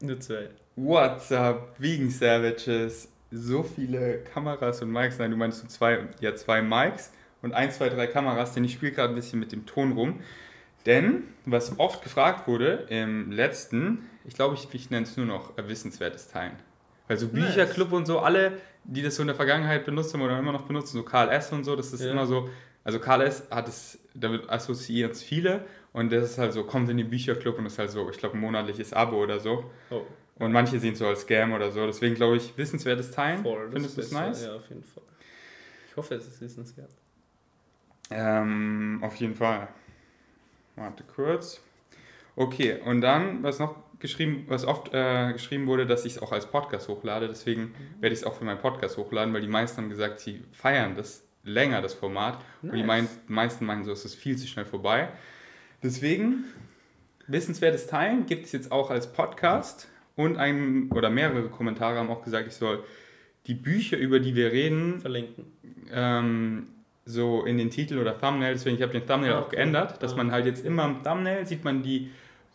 Nur zwei. What's up, Vegan Savages? So viele Kameras und Mics. Nein, du meinst so zwei, ja, zwei Mics und ein, zwei, drei Kameras, denn ich spiele gerade ein bisschen mit dem Ton rum. Denn, was oft gefragt wurde im letzten, ich glaube, ich, ich nenne es nur noch wissenswertes Teilen. Also Bücherclub und so, alle, die das so in der Vergangenheit benutzt haben oder immer noch benutzen, so Karl S. und so, das ist Ja. immer so, also Karl S. hat es, damit assoziieren es viele und das ist halt so, kommt in den Bücherclub und das ist halt so, ich glaube, ein monatliches Abo oder so. Oh, Und manche sehen es so als Scam oder so, deswegen glaube ich, wissenswertes Teilen. voll. Findest du es nice? Ja, auf jeden Fall. Ich hoffe, es ist wissenswert. Ähm, auf jeden Fall. Warte kurz. Okay, und dann, was noch geschrieben, was oft äh, geschrieben wurde, dass ich es auch als Podcast hochlade. Deswegen werde ich es auch für meinen Podcast hochladen, weil die meisten haben gesagt, sie feiern das länger, das Format. Und die Nice. mein, meisten meinen so, es ist viel zu schnell vorbei. Deswegen, wissenswertes Teilen gibt es jetzt auch als Podcast. Und ein oder mehrere Kommentare haben auch gesagt, ich soll die Bücher, über die wir reden, Verlinken. ähm, so in den Titel oder Thumbnail, deswegen ich habe den Thumbnail Ah, auch okay. geändert, dass Ah. man halt jetzt immer im Thumbnail sieht man die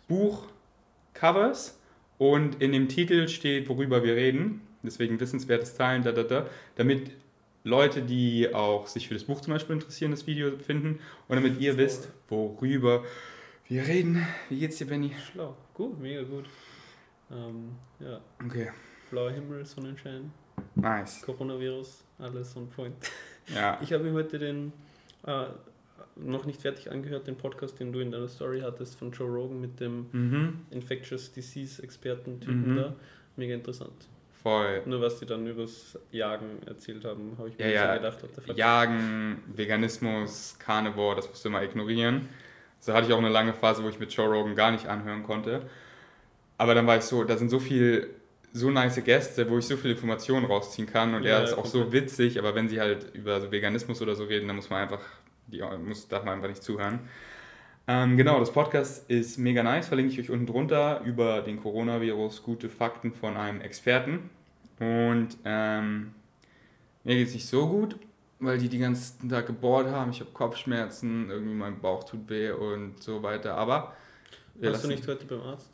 Buchcovers und in dem Titel steht, worüber wir reden. Deswegen wissenswertes Teilen, da, da, da, damit Leute, die auch sich für das Buch zum Beispiel interessieren, das Video finden und damit ihr wisst, worüber wir reden. Wie geht's dir, Benny? Schlau. Gut, mega gut. Ähm, ja, Okay, blauer Himmel, Sonnenschein, nice. Coronavirus, alles on point. Ja, Ich habe mir heute den äh, noch nicht fertig angehört, den Podcast, den du in deiner Story hattest von Joe Rogan mit dem mhm. Infectious Disease Experten-Typen Mhm. da. Mega interessant. Voll. Nur was die dann übers Jagen erzählt haben, habe ich mir Ja, ja. so gedacht, the fuck. Jagen, Veganismus, Carnivore, das musst du immer ignorieren. So hatte ich auch eine lange Phase, wo ich mit Joe Rogan gar nicht anhören konnte. Aber dann war ich so, da sind so viel, so nice Gäste, wo ich so viel Informationen rausziehen kann und Ja, er ist ja, auch so witzig, aber wenn sie halt über so Veganismus oder so reden, dann muss man einfach, die, muss, darf man einfach nicht zuhören. Ähm, genau, das Podcast ist mega nice, verlinke ich euch unten drunter über den Coronavirus, gute Fakten von einem Experten. Und ähm, mir geht es nicht so gut, weil die die ganzen Tag gebohrt haben. Ich habe Kopfschmerzen, irgendwie mein Bauch tut weh und so weiter. Aber Warst du nicht heute beim Arzt?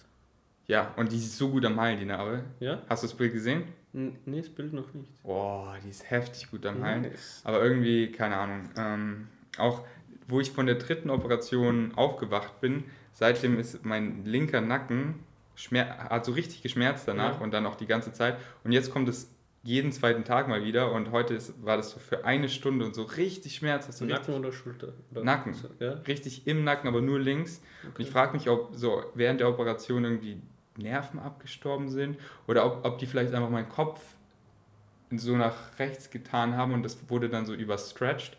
Ja, und die ist so gut am Heilen, die Narbe. Ja? Hast du das Bild gesehen? N nee, das Bild noch nicht. Boah, die ist heftig gut am Heilen. Nice. Aber irgendwie, keine Ahnung. Ähm, auch wo ich von der dritten Operation aufgewacht bin, seitdem ist mein linker Nacken schmer hat so richtig geschmerzt danach Ja. und dann auch die ganze Zeit. Und jetzt kommt es jeden zweiten Tag mal wieder und heute ist, war das so für eine Stunde und so richtig schmerzhaft. So Nacken oder Schulter? Oder Nacken. Ja? richtig im Nacken, aber nur links. Und Okay. ich frage mich, ob so während der Operation irgendwie Nerven abgestorben sind oder ob, ob die vielleicht einfach meinen Kopf so nach rechts getan haben und das wurde dann so überstretched.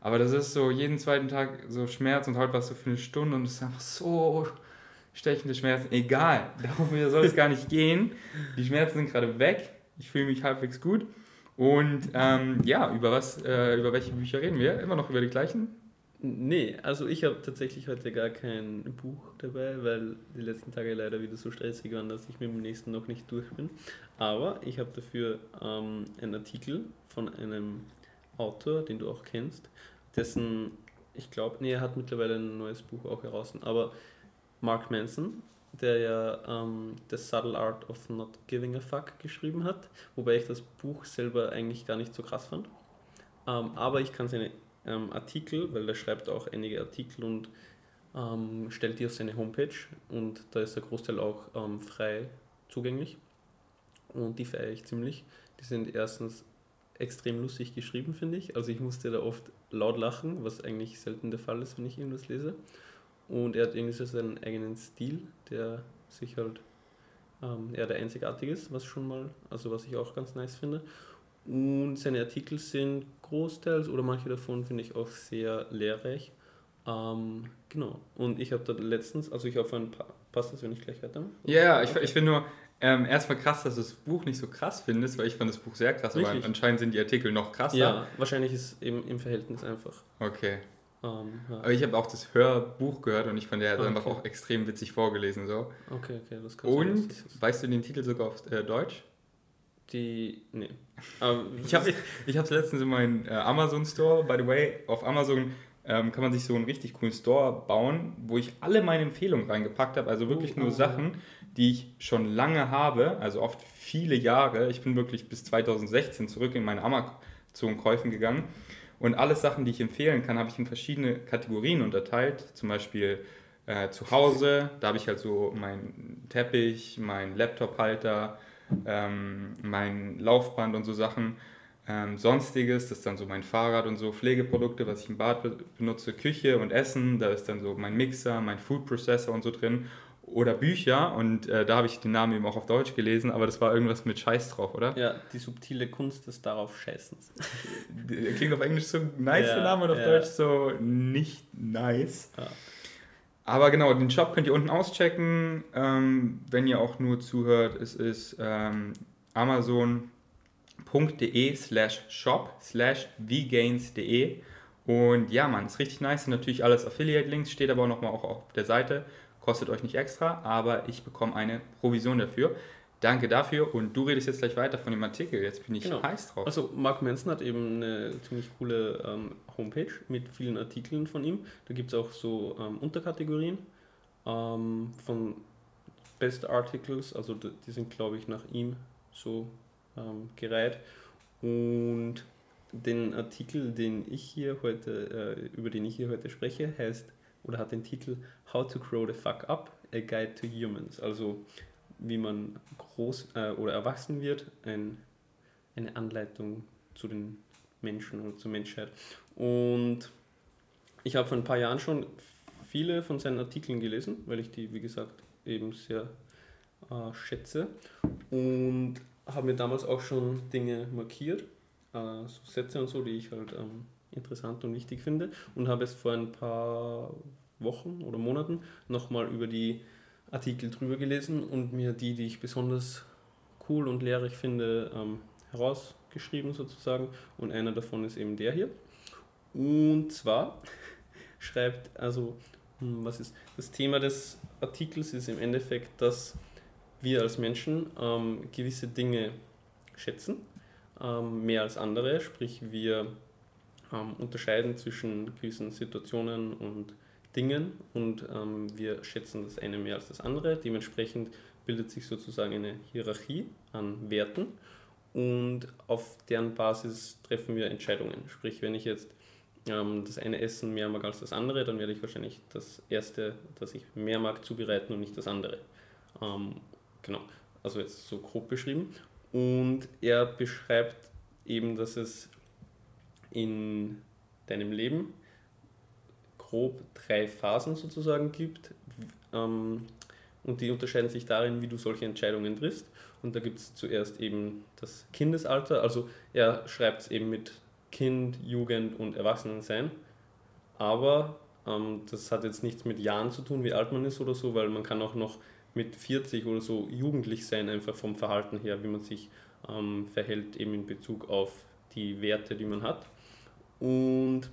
Aber das ist so jeden zweiten Tag so Schmerz und heute war es so für eine Stunde und es ist einfach so stechende Schmerzen. Egal, darum soll es gar nicht gehen. Die Schmerzen sind gerade weg. Ich fühle mich halbwegs gut. Und ähm, ja, über was, äh, über welche Bücher reden wir? Immer noch über die gleichen? Nee, also ich habe tatsächlich heute gar kein Buch dabei, weil die letzten Tage leider wieder so stressig waren, dass ich mit dem nächsten noch nicht durch bin. Aber ich habe dafür ähm, einen Artikel von einem Autor, den du auch kennst, dessen, ich glaube, nee, er hat mittlerweile ein neues Buch auch heraus, aber Mark Manson, der ja ähm, The Subtle Art of Not Giving a Fuck geschrieben hat, wobei ich das Buch selber eigentlich gar nicht so krass fand. Ähm, aber ich kann seine ähm, Artikel, weil er schreibt auch einige Artikel und ähm, stellt die auf seine Homepage und da ist der Großteil auch ähm, frei zugänglich und die feiere ich ziemlich. Die sind erstens extrem lustig geschrieben, finde ich. Also ich musste da oft laut lachen, was eigentlich selten der Fall ist, wenn ich irgendwas lese. Und er hat irgendwie so seinen eigenen Stil, der sich halt ähm, eher der einzigartige ist, was schon mal, also was ich auch ganz nice finde. Und seine Artikel sind großteils oder manche davon finde ich auch sehr lehrreich. Ähm, genau. Und ich habe da letztens, also ich hoffe, ein paar, passt das, wenn ich gleich weitermache? Ja, ja, ich, Okay. ich finde nur ähm, erstmal krass, dass du das Buch nicht so krass findest, weil ich fand das Buch sehr krass, aber Wirklich? anscheinend sind die Artikel noch krasser. Ja, wahrscheinlich ist eben im Verhältnis einfach. Okay. Ähm, ja. Aber ich habe auch das Hörbuch gehört und ich fand, der hat Ah, einfach okay. auch extrem witzig vorgelesen. So. Okay, okay, das kann sein, Und, dass das weißt du den Titel sogar auf äh, Deutsch? Die, nee. Aber Ich habe ich hab's letztens in meinem äh, Amazon Store, by the way, auf Amazon ähm, kann man sich so einen richtig coolen Store bauen, wo ich alle meine Empfehlungen reingepackt habe, also wirklich Oh, nur oh, Sachen, die ich schon lange habe, also oft viele Jahre. Ich bin wirklich bis 2016 zurück in meine Amazon-Käufen gegangen. Und alle Sachen, die ich empfehlen kann, habe ich in verschiedene Kategorien unterteilt. Zum Beispiel äh, zu Hause, da habe ich halt so meinen Teppich, meinen Laptop-Halter, ähm, mein Laufband und so Sachen. Ähm, Sonstiges, das ist dann so mein Fahrrad und so, Pflegeprodukte, was ich im Bad be benutze, Küche und Essen, da ist dann so mein Mixer, mein Food Processor und so drin. Oder Bücher, und äh, da habe ich den Namen eben auch auf Deutsch gelesen, aber das war irgendwas mit Scheiß drauf, oder? Ja, die subtile Kunst des darauf Scheißens. Klingt auf Englisch so nice, ja, der Name, und auf ja. Deutsch so nicht nice. Ja. Aber genau, den Shop könnt ihr unten auschecken. Ähm, wenn ihr auch nur zuhört, es ist ähm, amazon.de slash shop slash vgains.de. Und ja, man, ist richtig nice. Sind natürlich alles Affiliate-Links, steht aber auch nochmal auch auf der Seite. Kostet euch nicht extra, aber ich bekomme eine Provision dafür. Danke dafür und du redest jetzt gleich weiter von dem Artikel. Jetzt bin ich genau. heiß drauf. Also Mark Manson hat eben eine ziemlich coole ähm, Homepage mit vielen Artikeln von ihm. Da gibt es auch so ähm, Unterkategorien ähm, von Best Articles, also die sind glaube ich nach ihm so ähm, gereiht. Und den Artikel, den ich hier heute, äh, über den ich hier heute spreche, heißt oder hat den Titel How to Grow the Fuck Up, a Guide to Humans. Also wie man groß äh, oder erwachsen wird, ein, eine Anleitung zu den Menschen und zur Menschheit. Und ich habe vor ein paar Jahren schon viele von seinen Artikeln gelesen, weil ich die, wie gesagt, eben sehr äh, schätze. Und habe mir damals auch schon Dinge markiert, äh, so Sätze und so, die ich halt ähm, interessant und wichtig finde. Und habe es vor ein paar Wochen oder Monaten nochmal über die Artikel drüber gelesen und mir die, die ich besonders cool und lehrreich finde, ähm, herausgeschrieben sozusagen. Und einer davon ist eben der hier. Und zwar schreibt, also, hm, was ist das Thema des Artikels ist im Endeffekt, dass wir als Menschen ähm, gewisse Dinge schätzen, ähm, mehr als andere, sprich wir ähm, unterscheiden zwischen gewissen Situationen und Dingen und ähm, wir schätzen das eine mehr als das andere. Dementsprechend bildet sich sozusagen eine Hierarchie an Werten und auf deren Basis treffen wir Entscheidungen. Sprich, wenn ich jetzt ähm, das eine Essen mehr mag als das andere, dann werde ich wahrscheinlich das erste, das ich mehr mag, zubereiten und nicht das andere. Ähm, genau, also jetzt so grob beschrieben. Und er beschreibt eben, dass es in deinem Leben grob drei Phasen sozusagen gibt. Ähm, und die unterscheiden sich darin, wie du solche Entscheidungen triffst. Und da gibt es zuerst eben das Kindesalter. Also er schreibt es eben mit Kind, Jugend und Erwachsenensein. Aber ähm, das hat jetzt nichts mit Jahren zu tun, wie alt man ist oder so, weil man kann auch noch mit 40 oder so jugendlich sein, einfach vom Verhalten her, wie man sich ähm, verhält, eben in Bezug auf die Werte, die man hat. Und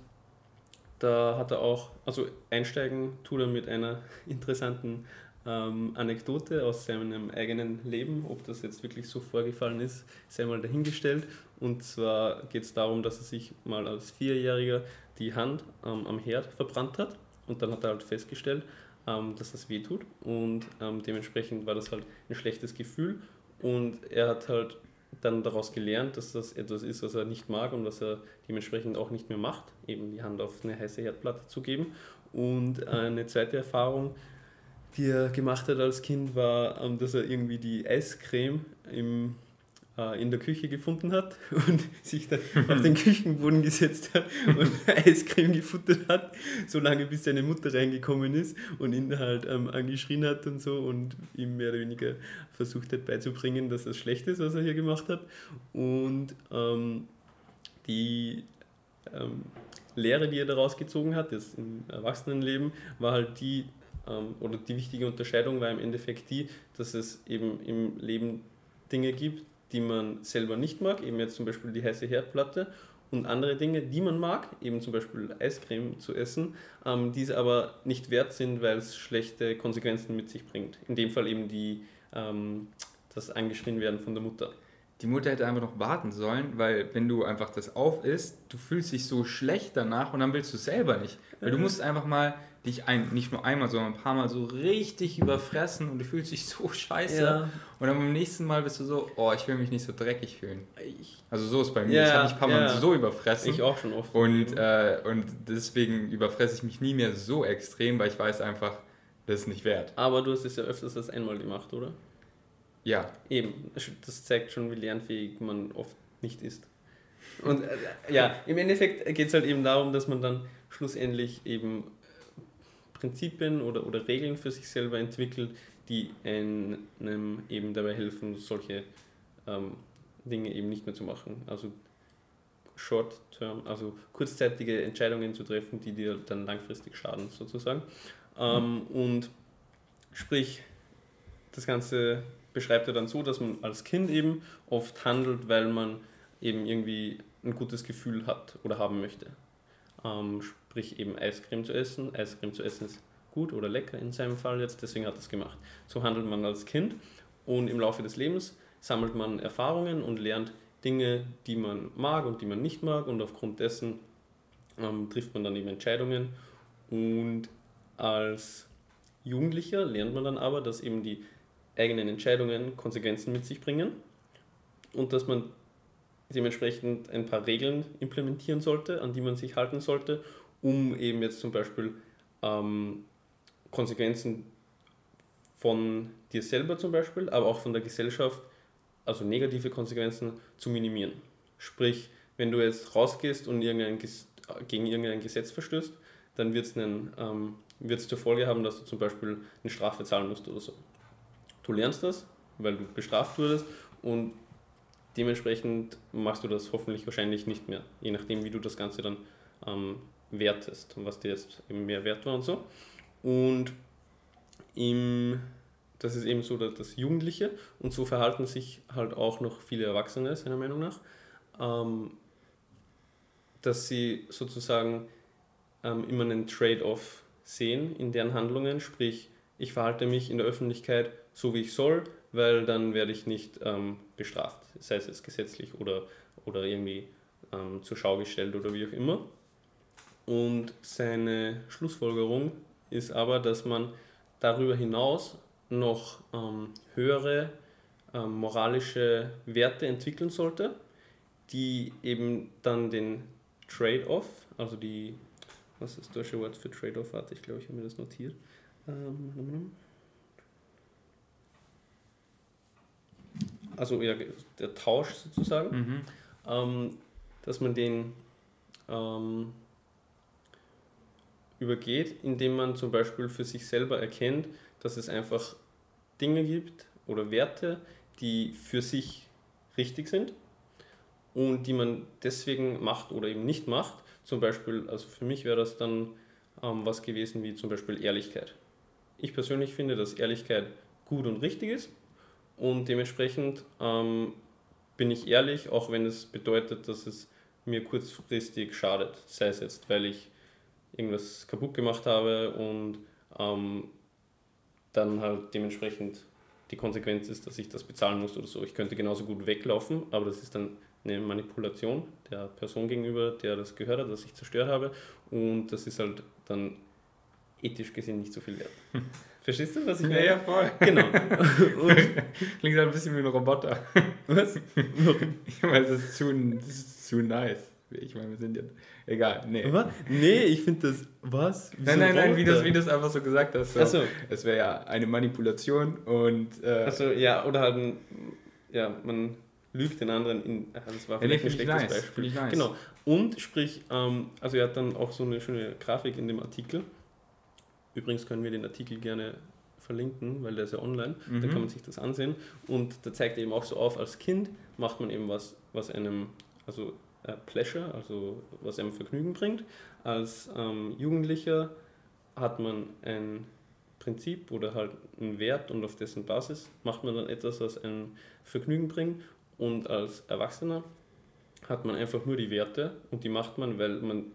da hat er auch, also einsteigen tut er mit einer interessanten ähm, Anekdote aus seinem eigenen Leben. Ob das jetzt wirklich so vorgefallen ist, sei mal dahingestellt. Und zwar geht es darum, dass er sich mal als Vierjähriger die Hand ähm, am Herd verbrannt hat. Und dann hat er halt festgestellt, ähm, dass das weh tut. Und ähm, dementsprechend war das halt ein schlechtes Gefühl. Und er hat halt dann daraus gelernt, dass das etwas ist, was er nicht mag und was er dementsprechend auch nicht mehr macht, eben die Hand auf eine heiße Herdplatte zu geben. Und eine zweite Erfahrung, die er gemacht hat als Kind, war, ähm, dass er irgendwie die Eiscreme im äh, in der Küche gefunden hat und sich dann auf den Küchenboden gesetzt hat und Eiscreme gefuttert hat, solange bis seine Mutter reingekommen ist und ihn halt ähm, angeschrien hat und so und ihm mehr oder weniger versucht hat beizubringen, dass das schlecht ist, was er hier gemacht hat. Und ähm, die ähm, Lehre, die er daraus gezogen hat, das im Erwachsenenleben, war halt die, ähm, oder die wichtige Unterscheidung war im Endeffekt die, dass es eben im Leben Dinge gibt, die man selber nicht mag, eben jetzt zum Beispiel die heiße Herdplatte und andere Dinge, die man mag, eben zum Beispiel Eiscreme zu essen, ähm, diese aber nicht wert sind, weil es schlechte Konsequenzen mit sich bringt. In dem Fall eben die, ähm, das angeschrien werden von der Mutter. Die Mutter hätte einfach noch warten sollen, weil wenn du einfach das auf isst, du fühlst dich so schlecht danach und dann willst du selber nicht. Weil du musst einfach mal dich ein, nicht nur einmal, sondern ein paar Mal so richtig überfressen und du fühlst dich so scheiße. Ja. Und dann beim nächsten Mal bist du so, oh, ich will mich nicht so dreckig fühlen. Also so ist bei mir. Ja, ich habe mich ein paar Mal ja. so überfressen. ich auch schon oft. Und, äh, und deswegen überfresse ich mich nie mehr so extrem, weil ich weiß einfach, das ist nicht wert. Aber du hast es ja öfters als einmal gemacht, oder? Ja, Eben, das zeigt schon, wie lernfähig man oft nicht ist. Und äh, ja, im Endeffekt geht es halt eben darum, dass man dann schlussendlich eben Prinzipien oder, oder Regeln für sich selber entwickelt, die einem eben dabei helfen, solche ähm, Dinge eben nicht mehr zu machen. Also Short-Term, also kurzzeitige Entscheidungen zu treffen, die dir dann langfristig schaden, sozusagen. Ähm, und sprich, das Ganze beschreibt er dann so, dass man als Kind eben oft handelt, weil man eben irgendwie ein gutes Gefühl hat oder haben möchte. Ähm, sprich eben Eiscreme zu essen. Eiscreme zu essen ist gut oder lecker in seinem Fall jetzt, deswegen hat er es gemacht. So handelt man als Kind und im Laufe des Lebens sammelt man Erfahrungen und lernt Dinge, die man mag und die man nicht mag und aufgrund dessen ähm, trifft man dann eben Entscheidungen und als Jugendlicher lernt man dann aber, dass eben die eigenen Entscheidungen Konsequenzen mit sich bringen und dass man dementsprechend ein paar Regeln implementieren sollte, an die man sich halten sollte, um eben jetzt zum Beispiel ähm, Konsequenzen von dir selber zum Beispiel, aber auch von der Gesellschaft, also negative Konsequenzen zu minimieren. Sprich, wenn du jetzt rausgehst und irgendein, gegen irgendein Gesetz verstößt, dann wird es ähm, zur Folge haben, dass du zum Beispiel eine Strafe zahlen musst oder so. Du lernst das, weil du bestraft wurdest und dementsprechend machst du das hoffentlich wahrscheinlich nicht mehr, je nachdem, wie du das Ganze dann ähm, wertest und was dir jetzt eben mehr wert war und so. Und im, das ist eben so dass das Jugendliche und so verhalten sich halt auch noch viele Erwachsene, seiner Meinung nach, ähm, dass sie sozusagen ähm, immer einen Trade-off sehen in deren Handlungen, sprich, ich verhalte mich in der Öffentlichkeit so, wie ich soll, weil dann werde ich nicht ähm, bestraft, sei es jetzt gesetzlich oder, oder irgendwie ähm, zur Schau gestellt oder wie auch immer. Und seine Schlussfolgerung ist aber, dass man darüber hinaus noch ähm, höhere ähm, moralische Werte entwickeln sollte, die eben dann den Trade-off, also die, was ist das deutsche Wort für Trade-off? Warte, ich glaube, ich habe mir das notiert. Ähm, also ja, der Tausch sozusagen, Mhm. ähm, dass man den ähm, übergeht, indem man zum Beispiel für sich selber erkennt, dass es einfach Dinge gibt oder Werte, die für sich richtig sind und die man deswegen macht oder eben nicht macht. Zum Beispiel, also für mich wäre das dann ähm, was gewesen wie zum Beispiel Ehrlichkeit. Ich persönlich finde, dass Ehrlichkeit gut und richtig ist und dementsprechend ähm, bin ich ehrlich, auch wenn es bedeutet, dass es mir kurzfristig schadet. Sei es jetzt, weil ich irgendwas kaputt gemacht habe und ähm, dann halt dementsprechend die Konsequenz ist, dass ich das bezahlen muss oder so. Ich könnte genauso gut weglaufen, aber das ist dann eine Manipulation der Person gegenüber, der das gehört hat, das ich zerstört habe und das ist halt dann ethisch gesehen nicht so viel wert. Verstehst du, was ich Ja, meine? ja, voll. Genau. Klingt halt ein bisschen wie ein Roboter. was? Ich meine, das ist zu, das ist zu nice. Ich meine, wir sind ja. Egal, nee. Was? Nee, ich finde das. Was? Wieso Nein, nein, nein, wie Roboter? das, wie das einfach so gesagt hast. So. Achso, Es wäre ja eine Manipulation und. Äh, also ja, oder halt ein, ja, man lügt den anderen in. Das war ja, nee, vielleicht ein finde ich schlechtes nice. Beispiel. Nice. Genau. Und sprich, ähm, also er hat dann auch so eine schöne Grafik in dem Artikel. Übrigens können wir den Artikel gerne verlinken, weil der ist ja online. Da Mhm. kann man sich das ansehen. Und da zeigt er eben auch so auf, als Kind macht man eben was, was einem, also äh, Pleasure, also was einem Vergnügen bringt. Als ähm, Jugendlicher hat man ein Prinzip oder halt einen Wert und auf dessen Basis macht man dann etwas, was ein Vergnügen bringt. Und als Erwachsener hat man einfach nur die Werte und die macht man, weil man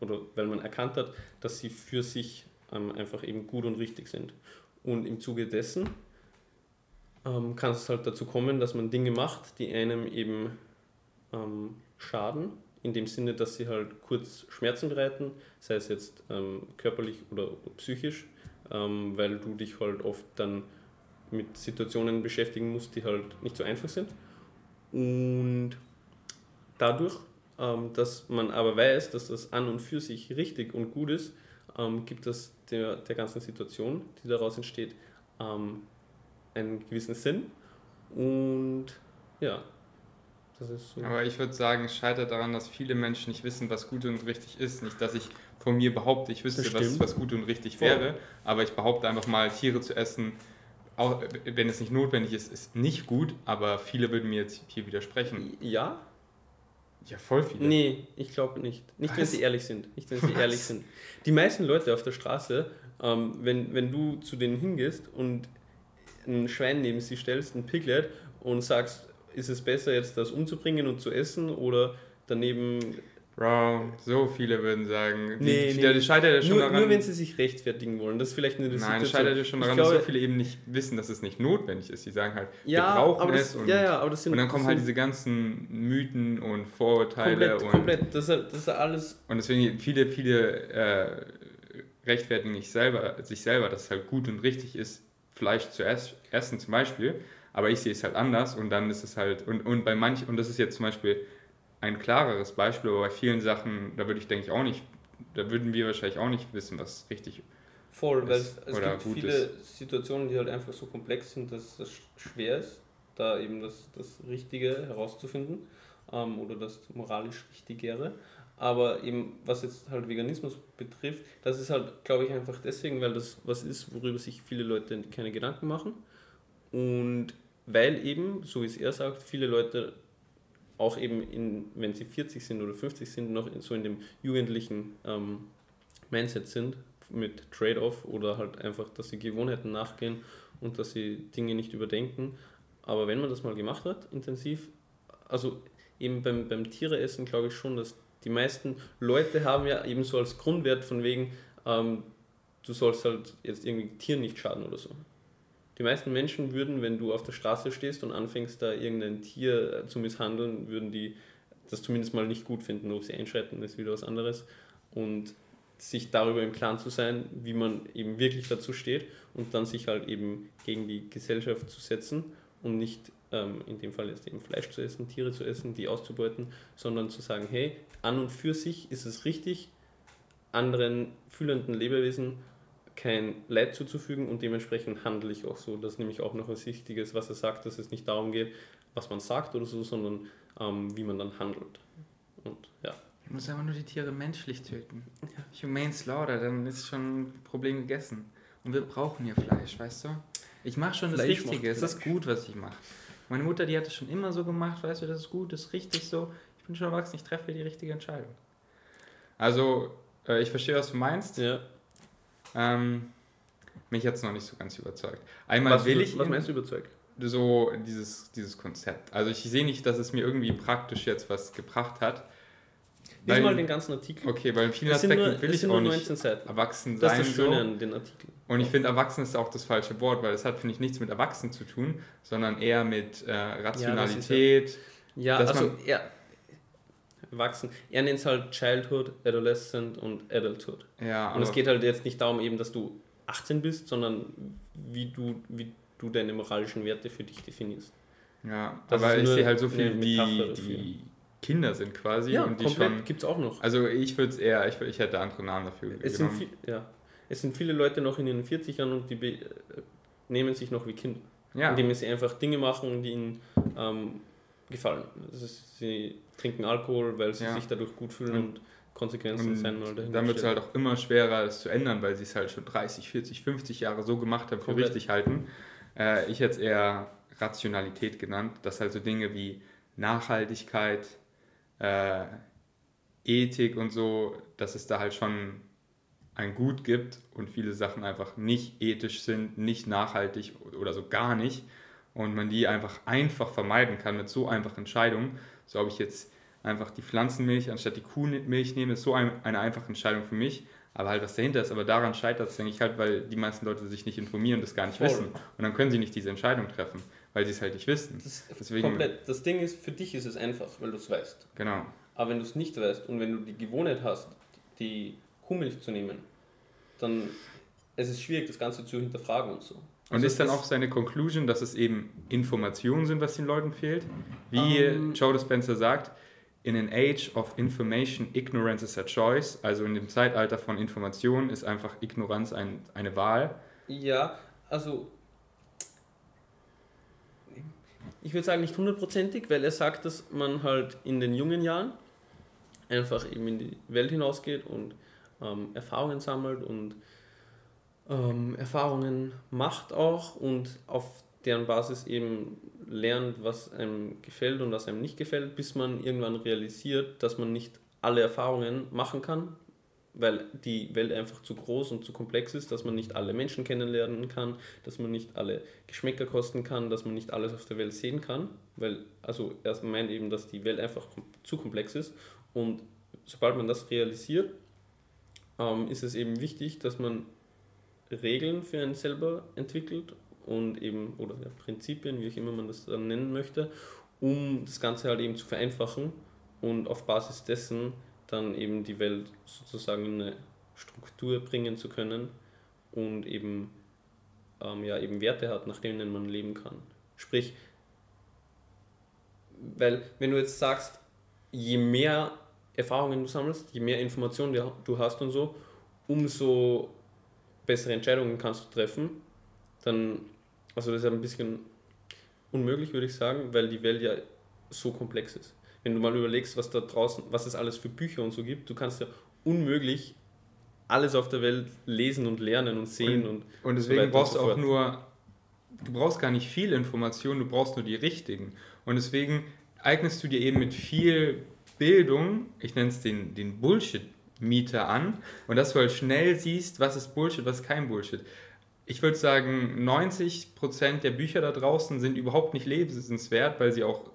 oder weil man erkannt hat, dass sie für sich ähm, einfach eben gut und richtig sind. Und im Zuge dessen ähm, kann es halt dazu kommen, dass man Dinge macht, die einem eben ähm, schaden, in dem Sinne, dass sie halt kurz Schmerzen bereiten, sei es jetzt ähm, körperlich oder psychisch, ähm, weil du dich halt oft dann mit Situationen beschäftigen musst, die halt nicht so einfach sind. Und dadurch, ähm, dass man aber weiß, dass das an und für sich richtig und gut ist, ähm, gibt das der, der ganzen Situation, die daraus entsteht, ähm, einen gewissen Sinn. Und ja, das ist so. Aber ich würde sagen, es scheitert daran, dass viele Menschen nicht wissen, was gut und richtig ist. Nicht, dass ich von mir behaupte, ich wüsste, was, was gut und richtig Voll. wäre, aber ich behaupte einfach mal, Tiere zu essen, auch wenn es nicht notwendig ist, ist nicht gut, aber viele würden mir jetzt hier widersprechen. Ja? Ja, voll viele. Nee, ich glaube nicht. Nicht, was? wenn sie ehrlich sind. Nicht, wenn sie ehrlich sind. Die meisten Leute auf der Straße, ähm, wenn, wenn du zu denen hingehst und ein Schwein neben sie stellst, ein Piglet, und sagst, ist es besser jetzt das umzubringen und zu essen oder daneben Bro, so viele würden sagen. Die, nee, die, nee. Das scheitert ja schon nur, daran. Nur wenn sie sich rechtfertigen wollen. Das ist vielleicht eine Nein, das scheitert ja schon daran, glaube, dass so viele eben nicht wissen, dass es nicht notwendig ist. Die sagen halt, ja, wir brauchen es. und, ja, ja, aber das sind, und dann kommen halt diese ganzen Mythen und Vorurteile. Komplett, und, komplett. Das ist, das ist alles. Und deswegen viele, viele äh, rechtfertigen nicht selber, sich selber, dass es halt gut und richtig ist, Fleisch zu essen zum Beispiel. Aber ich sehe es halt anders und dann ist es halt, und, und bei manchen, und das ist jetzt zum Beispiel ein klareres Beispiel, aber bei vielen Sachen, da würde ich denke ich auch nicht, da würden wir wahrscheinlich auch nicht wissen, was richtig Voll, weil es, es gibt viele ist. Situationen, die halt einfach so komplex sind, dass es schwer ist, da eben das, das Richtige herauszufinden ähm, oder das moralisch Richtigere. Aber eben, was jetzt halt Veganismus betrifft, das ist halt, glaube ich, einfach deswegen, weil das was ist, worüber sich viele Leute keine Gedanken machen. Und weil eben, so wie es er sagt, viele Leute auch eben, in, wenn sie 40 sind oder 50 sind, noch in, so in dem jugendlichen ähm, Mindset sind mit Trade-off oder halt einfach, dass sie Gewohnheiten nachgehen und dass sie Dinge nicht überdenken. Aber wenn man das mal gemacht hat, intensiv, also eben beim, beim Tiereessen glaube ich schon, dass die meisten Leute haben ja eben so als Grundwert von wegen, ähm, du sollst halt jetzt irgendwie Tieren nicht schaden oder so. Die meisten Menschen würden, wenn du auf der Straße stehst und anfängst, da irgendein Tier äh, zu misshandeln, würden die das zumindest mal nicht gut finden. Ob sie einschreiten, ist wieder was anderes. Und sich darüber im Klaren zu sein, wie man eben wirklich dazu steht und dann sich halt eben gegen die Gesellschaft zu setzen und nicht ähm, in dem Fall jetzt eben Fleisch zu essen, Tiere zu essen, die auszubeuten, sondern zu sagen, hey, an und für sich ist es richtig, anderen fühlenden Lebewesen kein Leid zuzufügen und dementsprechend handle ich auch so. Das ist nämlich auch noch was Wichtiges, was er sagt, dass es nicht darum geht, was man sagt oder so, sondern ähm, wie man dann handelt. Und ja. Ich muss einfach nur die Tiere menschlich töten. Ja. Humane Slaughter, dann ist schon ein Problem gegessen. Und wir brauchen ja Fleisch, weißt du? Ich mache schon Fleisch das Richtige, es ist gut, was ich mache. Meine Mutter, die hat es schon immer so gemacht, weißt du, das ist gut, das ist richtig so. Ich bin schon erwachsen, ich treffe die richtige Entscheidung. Also, äh, ich verstehe, was du meinst. Ja. Ähm, mich hat es noch nicht so ganz überzeugt. Einmal was, will ich. Was meinst du überzeugt? So dieses, dieses Konzept. Also ich sehe nicht, dass es mir irgendwie praktisch jetzt was gebracht hat. Lies mal den ganzen Artikel. Okay, weil in vielen Aspekten nur, will ich auch nicht Seiten. erwachsen sein. Das ist das Schöne so. an den Artikel. Und ich finde, erwachsen ist auch das falsche Wort, weil es hat, finde ich, nichts mit erwachsen zu tun, sondern eher mit äh, Rationalität. Ja, ja also ja, wachsen. Er nennt es halt Childhood, Adolescent und Adulthood. Ja, und es geht halt jetzt nicht darum, eben, dass du 18 bist, sondern wie du, wie du deine moralischen Werte für dich definierst. Ja, das aber ich sehe halt so viel, die, die Kinder sind quasi. Ja, und die komplett gibt es auch noch. Also ich würde es eher, ich, ich hätte andere Namen dafür es genommen. Sind viel, ja. Es sind viele Leute noch in den 40ern und die äh, nehmen sich noch wie Kinder. Ja. Indem sie einfach Dinge machen, die ihnen ähm, gefallen. Also sie trinken Alkohol, weil sie ja. sich dadurch gut fühlen und, und Konsequenzen und sein mal Dann wird es halt auch immer schwerer, es zu ändern, weil sie es halt schon 30, 40, 50 Jahre so gemacht haben, für richtig halten. Äh, ich hätte es eher Rationalität genannt, dass halt so Dinge wie Nachhaltigkeit, äh, Ethik und so, dass es da halt schon ein Gut gibt und viele Sachen einfach nicht ethisch sind, nicht nachhaltig oder so gar nicht und man die einfach einfach vermeiden kann mit so einfachen Entscheidungen. So habe ich jetzt einfach die Pflanzenmilch anstatt die Kuhmilch nehme, ist so ein, eine einfache Entscheidung für mich. Aber halt, was dahinter ist, aber daran scheitert es, denke ich halt, weil die meisten Leute sich nicht informieren und das gar nicht Voll. wissen. Und dann können sie nicht diese Entscheidung treffen. weil sie es halt nicht wissen. Das, Deswegen, komplett. das Ding ist, für dich ist es einfach, weil du es weißt. Genau. Aber wenn du es nicht weißt und wenn du die Gewohnheit hast, die Kuhmilch zu nehmen, dann es ist schwierig, das Ganze zu hinterfragen und so. Und also ist dann auch seine Conclusion, dass es eben Informationen sind, was den Leuten fehlt? Wie ähm. Joe Dispenza sagt, in an age of information, ignorance is a choice. Also in dem Zeitalter von Informationen ist einfach Ignoranz ein, eine Wahl. Ja, also ich würde sagen nicht hundertprozentig, weil er sagt, dass man halt in den jungen Jahren einfach eben in die Welt hinausgeht und ähm, Erfahrungen sammelt und ähm, Erfahrungen macht auch und auf deren Basis eben lernt, was einem gefällt und was einem nicht gefällt, bis man irgendwann realisiert, dass man nicht alle Erfahrungen machen kann, weil die Welt einfach zu groß und zu komplex ist, dass man nicht alle Menschen kennenlernen kann, dass man nicht alle Geschmäcker kosten kann, dass man nicht alles auf der Welt sehen kann, weil also er meint eben, dass die Welt einfach zu komplex ist und sobald man das realisiert, ähm, ist es eben wichtig, dass man Regeln für einen selber entwickelt und eben, oder ja, Prinzipien, wie auch immer man das dann nennen möchte, um das Ganze halt eben zu vereinfachen und auf Basis dessen dann eben die Welt sozusagen in eine Struktur bringen zu können und eben, ähm, ja, eben Werte hat, nach denen man leben kann. Sprich, weil wenn du jetzt sagst, je mehr Erfahrungen du sammelst, je mehr Informationen du hast und so, umso bessere Entscheidungen kannst du treffen, dann, also das ist ein bisschen unmöglich, würde ich sagen, weil die Welt ja so komplex ist. Wenn du mal überlegst, was da draußen, was es alles für Bücher und so gibt, du kannst ja unmöglich alles auf der Welt lesen und lernen und sehen und, und, und deswegen so brauchst du auch nur, du brauchst gar nicht viel Information, du brauchst nur die richtigen. Und deswegen eignest du dir eben mit viel Bildung, ich nenne es den, den Bullshit Mieter an und dass du halt schnell siehst, was ist Bullshit, was ist kein Bullshit. Ich würde sagen, 90% der Bücher da draußen sind überhaupt nicht lebenswert, weil sie auch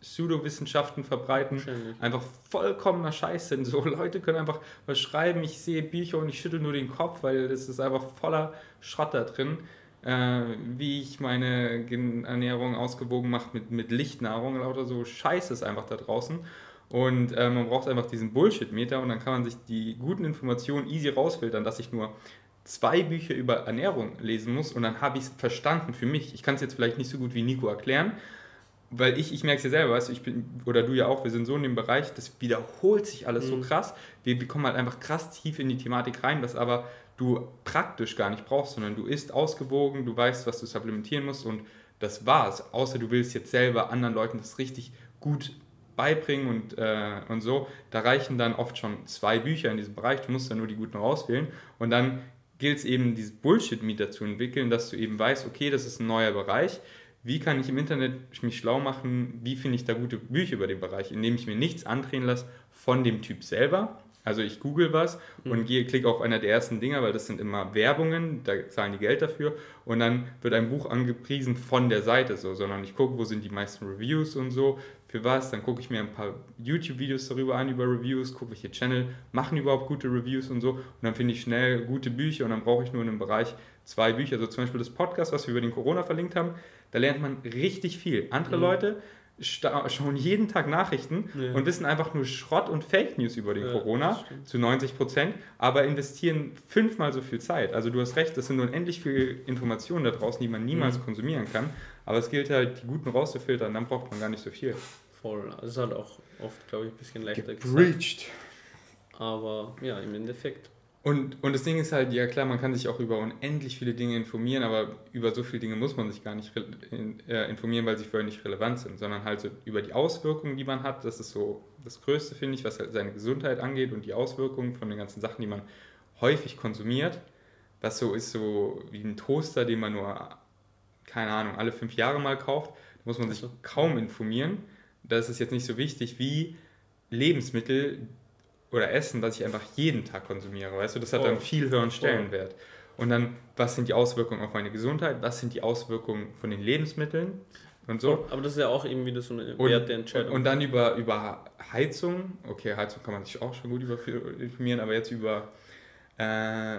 Pseudowissenschaften verbreiten, einfach vollkommener Scheiß sind. So Leute können einfach was schreiben, ich sehe Bücher und ich schüttel nur den Kopf, weil es ist einfach voller Schrott da drin. Äh, wie ich meine Ernährung ausgewogen mache mit, mit Lichtnahrung, lauter so Scheiß ist einfach da draußen. Und äh, man braucht einfach diesen Bullshit-Meter und dann kann man sich die guten Informationen easy rausfiltern, dass ich nur zwei Bücher über Ernährung lesen muss und dann habe ich es verstanden für mich. Ich kann es jetzt vielleicht nicht so gut wie Nico erklären, weil ich, ich merke es ja selber, weißt du, ich bin, oder du ja auch, wir sind so in dem Bereich, das wiederholt sich alles mhm. so krass. Wir, wir kommen halt einfach krass tief in die Thematik rein, was aber du praktisch gar nicht brauchst, sondern du isst ausgewogen, du weißt, was du supplementieren musst und das war's. Außer du willst jetzt selber anderen Leuten das richtig gut beibringen und, äh, und so. Da reichen dann oft schon zwei Bücher in diesem Bereich. Du musst dann nur die guten rauswählen. Und dann gilt es eben, dieses Bullshit-Mieter zu entwickeln, dass du eben weißt, okay, das ist ein neuer Bereich. Wie kann ich im Internet mich schlau machen? Wie finde ich da gute Bücher über den Bereich? Indem ich mir nichts andrehen lasse von dem Typ selber, also ich google was mhm. und gehe, klicke auf einer der ersten Dinger, weil das sind immer Werbungen, da zahlen die Geld dafür und dann wird ein Buch angepriesen von der Seite so, sondern ich gucke, wo sind die meisten Reviews und so, für was, dann gucke ich mir ein paar YouTube-Videos darüber an, über Reviews, gucke, welche Channel machen überhaupt gute Reviews und so und dann finde ich schnell gute Bücher und dann brauche ich nur in einem Bereich zwei Bücher, also zum Beispiel das Podcast, was wir über den Corona verlinkt haben, da lernt man richtig viel. Andere mhm. Leute schauen jeden Tag Nachrichten ja. und wissen einfach nur Schrott und Fake News über den ja, Corona zu 90 Prozent, aber investieren fünfmal so viel Zeit. Also du hast recht, das sind unendlich viele Informationen da draußen, die man niemals mhm. konsumieren kann. Aber es gilt halt, die guten rauszufiltern, dann braucht man gar nicht so viel. Voll. Also es ist halt auch oft, glaube ich, ein bisschen leichter Gebreached. gesagt. Aber ja, im Endeffekt und, und das Ding ist halt, ja klar, man kann sich auch über unendlich viele Dinge informieren, aber über so viele Dinge muss man sich gar nicht äh, informieren, weil sie vorher nicht relevant sind, sondern halt so über die Auswirkungen, die man hat. Das ist so das Größte, finde ich, was halt seine Gesundheit angeht und die Auswirkungen von den ganzen Sachen, die man häufig konsumiert. Was so ist, so wie ein Toaster, den man nur, keine Ahnung, alle fünf Jahre mal kauft, da muss man sich kaum informieren. Da ist jetzt nicht so wichtig wie Lebensmittel, oder Essen, was ich einfach jeden Tag konsumiere, weißt du, das hat oh, dann viel höheren Stellenwert. Und dann, was sind die Auswirkungen auf meine Gesundheit, was sind die Auswirkungen von den Lebensmitteln und so. Aber das ist ja auch eben wieder so eine. Und, und dann über, über Heizung, okay, Heizung kann man sich auch schon gut über informieren, aber jetzt über, äh,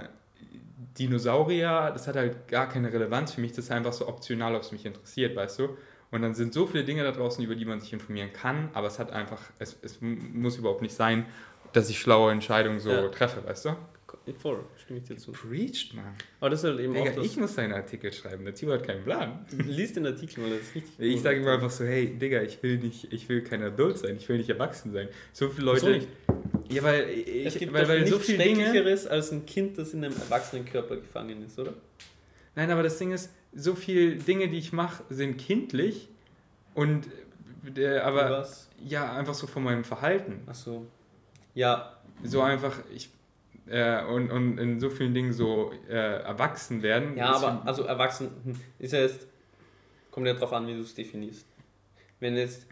Dinosaurier, das hat halt gar keine Relevanz für mich, das ist einfach so optional, ob es mich interessiert, weißt du? Und dann sind so viele Dinge da draußen, über die man sich informieren kann, aber es hat einfach, es, es muss überhaupt nicht sein, dass ich schlaue Entscheidungen so ja. treffe, weißt du? Voll, stimme ich dir zu. Preached, Mann. Aber das ist halt eben Digga, auch das ich muss deinen Artikel schreiben, der Timo hat keinen Plan. Lies den Artikel, weil das ist richtig Ich sage immer einfach so, hey, Digga, ich will nicht, ich will kein Adult sein, ich will nicht erwachsen sein. So viele Leute... So. Ja, weil ich, es gibt weil, weil so viel Schrecklicheres Dinge, als ein Kind, das in einem erwachsenen Körper gefangen ist, oder? Nein, aber das Ding ist, so viele Dinge, die ich mache, sind kindlich und äh, aber Was? ja, einfach so von meinem Verhalten. Ach so. Ja. So einfach, ich äh, und, und in so vielen Dingen so äh, erwachsen werden. Ja, aber also erwachsen hm, ist ja jetzt, kommt ja darauf an, wie du es definierst. Wenn jetzt,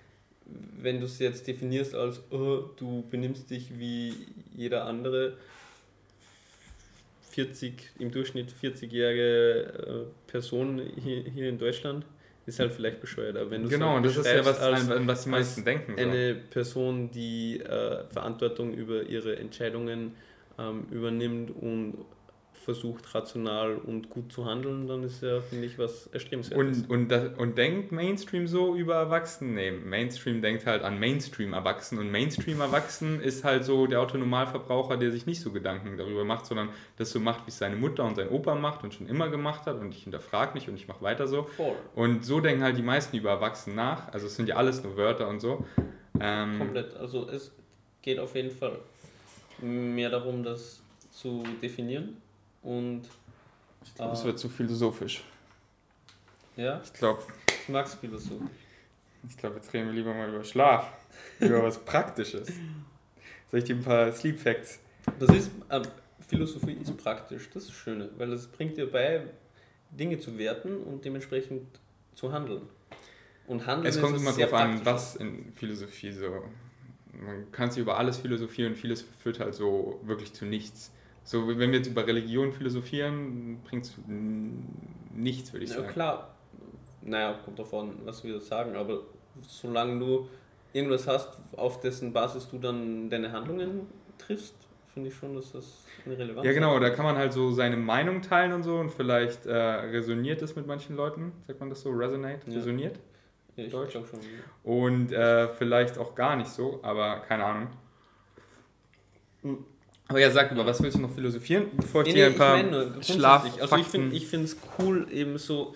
wenn du es jetzt definierst als, oh, du benimmst dich wie jeder andere 40, im Durchschnitt 40-jährige äh, Person hier, hier in Deutschland, ist halt vielleicht bescheuert. Aber wenn du genau, und das ist ja was, als, an was die meisten denken. So. Eine Person, die äh, Verantwortung über ihre Entscheidungen ähm, übernimmt und versucht rational und gut zu handeln, dann ist ja, finde ich, was erstrebenswertes. Und, und, das, und denkt Mainstream so über Erwachsene? Nee, Mainstream denkt halt an Mainstream-Erwachsenen und Mainstream-Erwachsen ist halt so der Autonomalverbraucher, der sich nicht so Gedanken darüber macht, sondern das so macht, wie es seine Mutter und sein Opa macht und schon immer gemacht hat und ich hinterfrage nicht und ich mache weiter so. Voll. Und so denken halt die meisten über Erwachsene nach, also es sind ja alles nur Wörter und so. Ähm, Komplett, also es geht auf jeden Fall mehr darum, das zu definieren und. Ich glaube, äh, es wird zu philosophisch. Ja? Ich glaube. Ich mag es philosophisch. Ich glaube, jetzt reden wir lieber mal über Schlaf. über was Praktisches. Soll ich dir ein paar Sleep Facts? Das ist. Ähm, Philosophie ist praktisch, das ist das Schöne, weil es bringt dir bei, Dinge zu werten und dementsprechend zu handeln. Und handeln es kommt immer darauf an, was in Philosophie so man kann sich über alles philosophieren und vieles führt halt so wirklich zu nichts. So, wenn wir jetzt über Religion philosophieren, bringt es nichts, würde ich ja, sagen. klar, naja, kommt davon, was wir sagen, aber solange du irgendwas hast, auf dessen Basis du dann deine Handlungen triffst, finde ich schon, dass das eine Relevanz hat. Ja, genau, hat. da kann man halt so seine Meinung teilen und so und vielleicht äh, resoniert es mit manchen Leuten, sagt man das so, resonate, ja. resoniert? ich Deutsch. Schon, ja. Und äh, vielleicht auch gar nicht so, aber keine Ahnung. Hm. Aber ja, sag mal, was willst du noch philosophieren, bevor ich nee, dir ein paar Schlaf Also ich finde ich es cool, eben so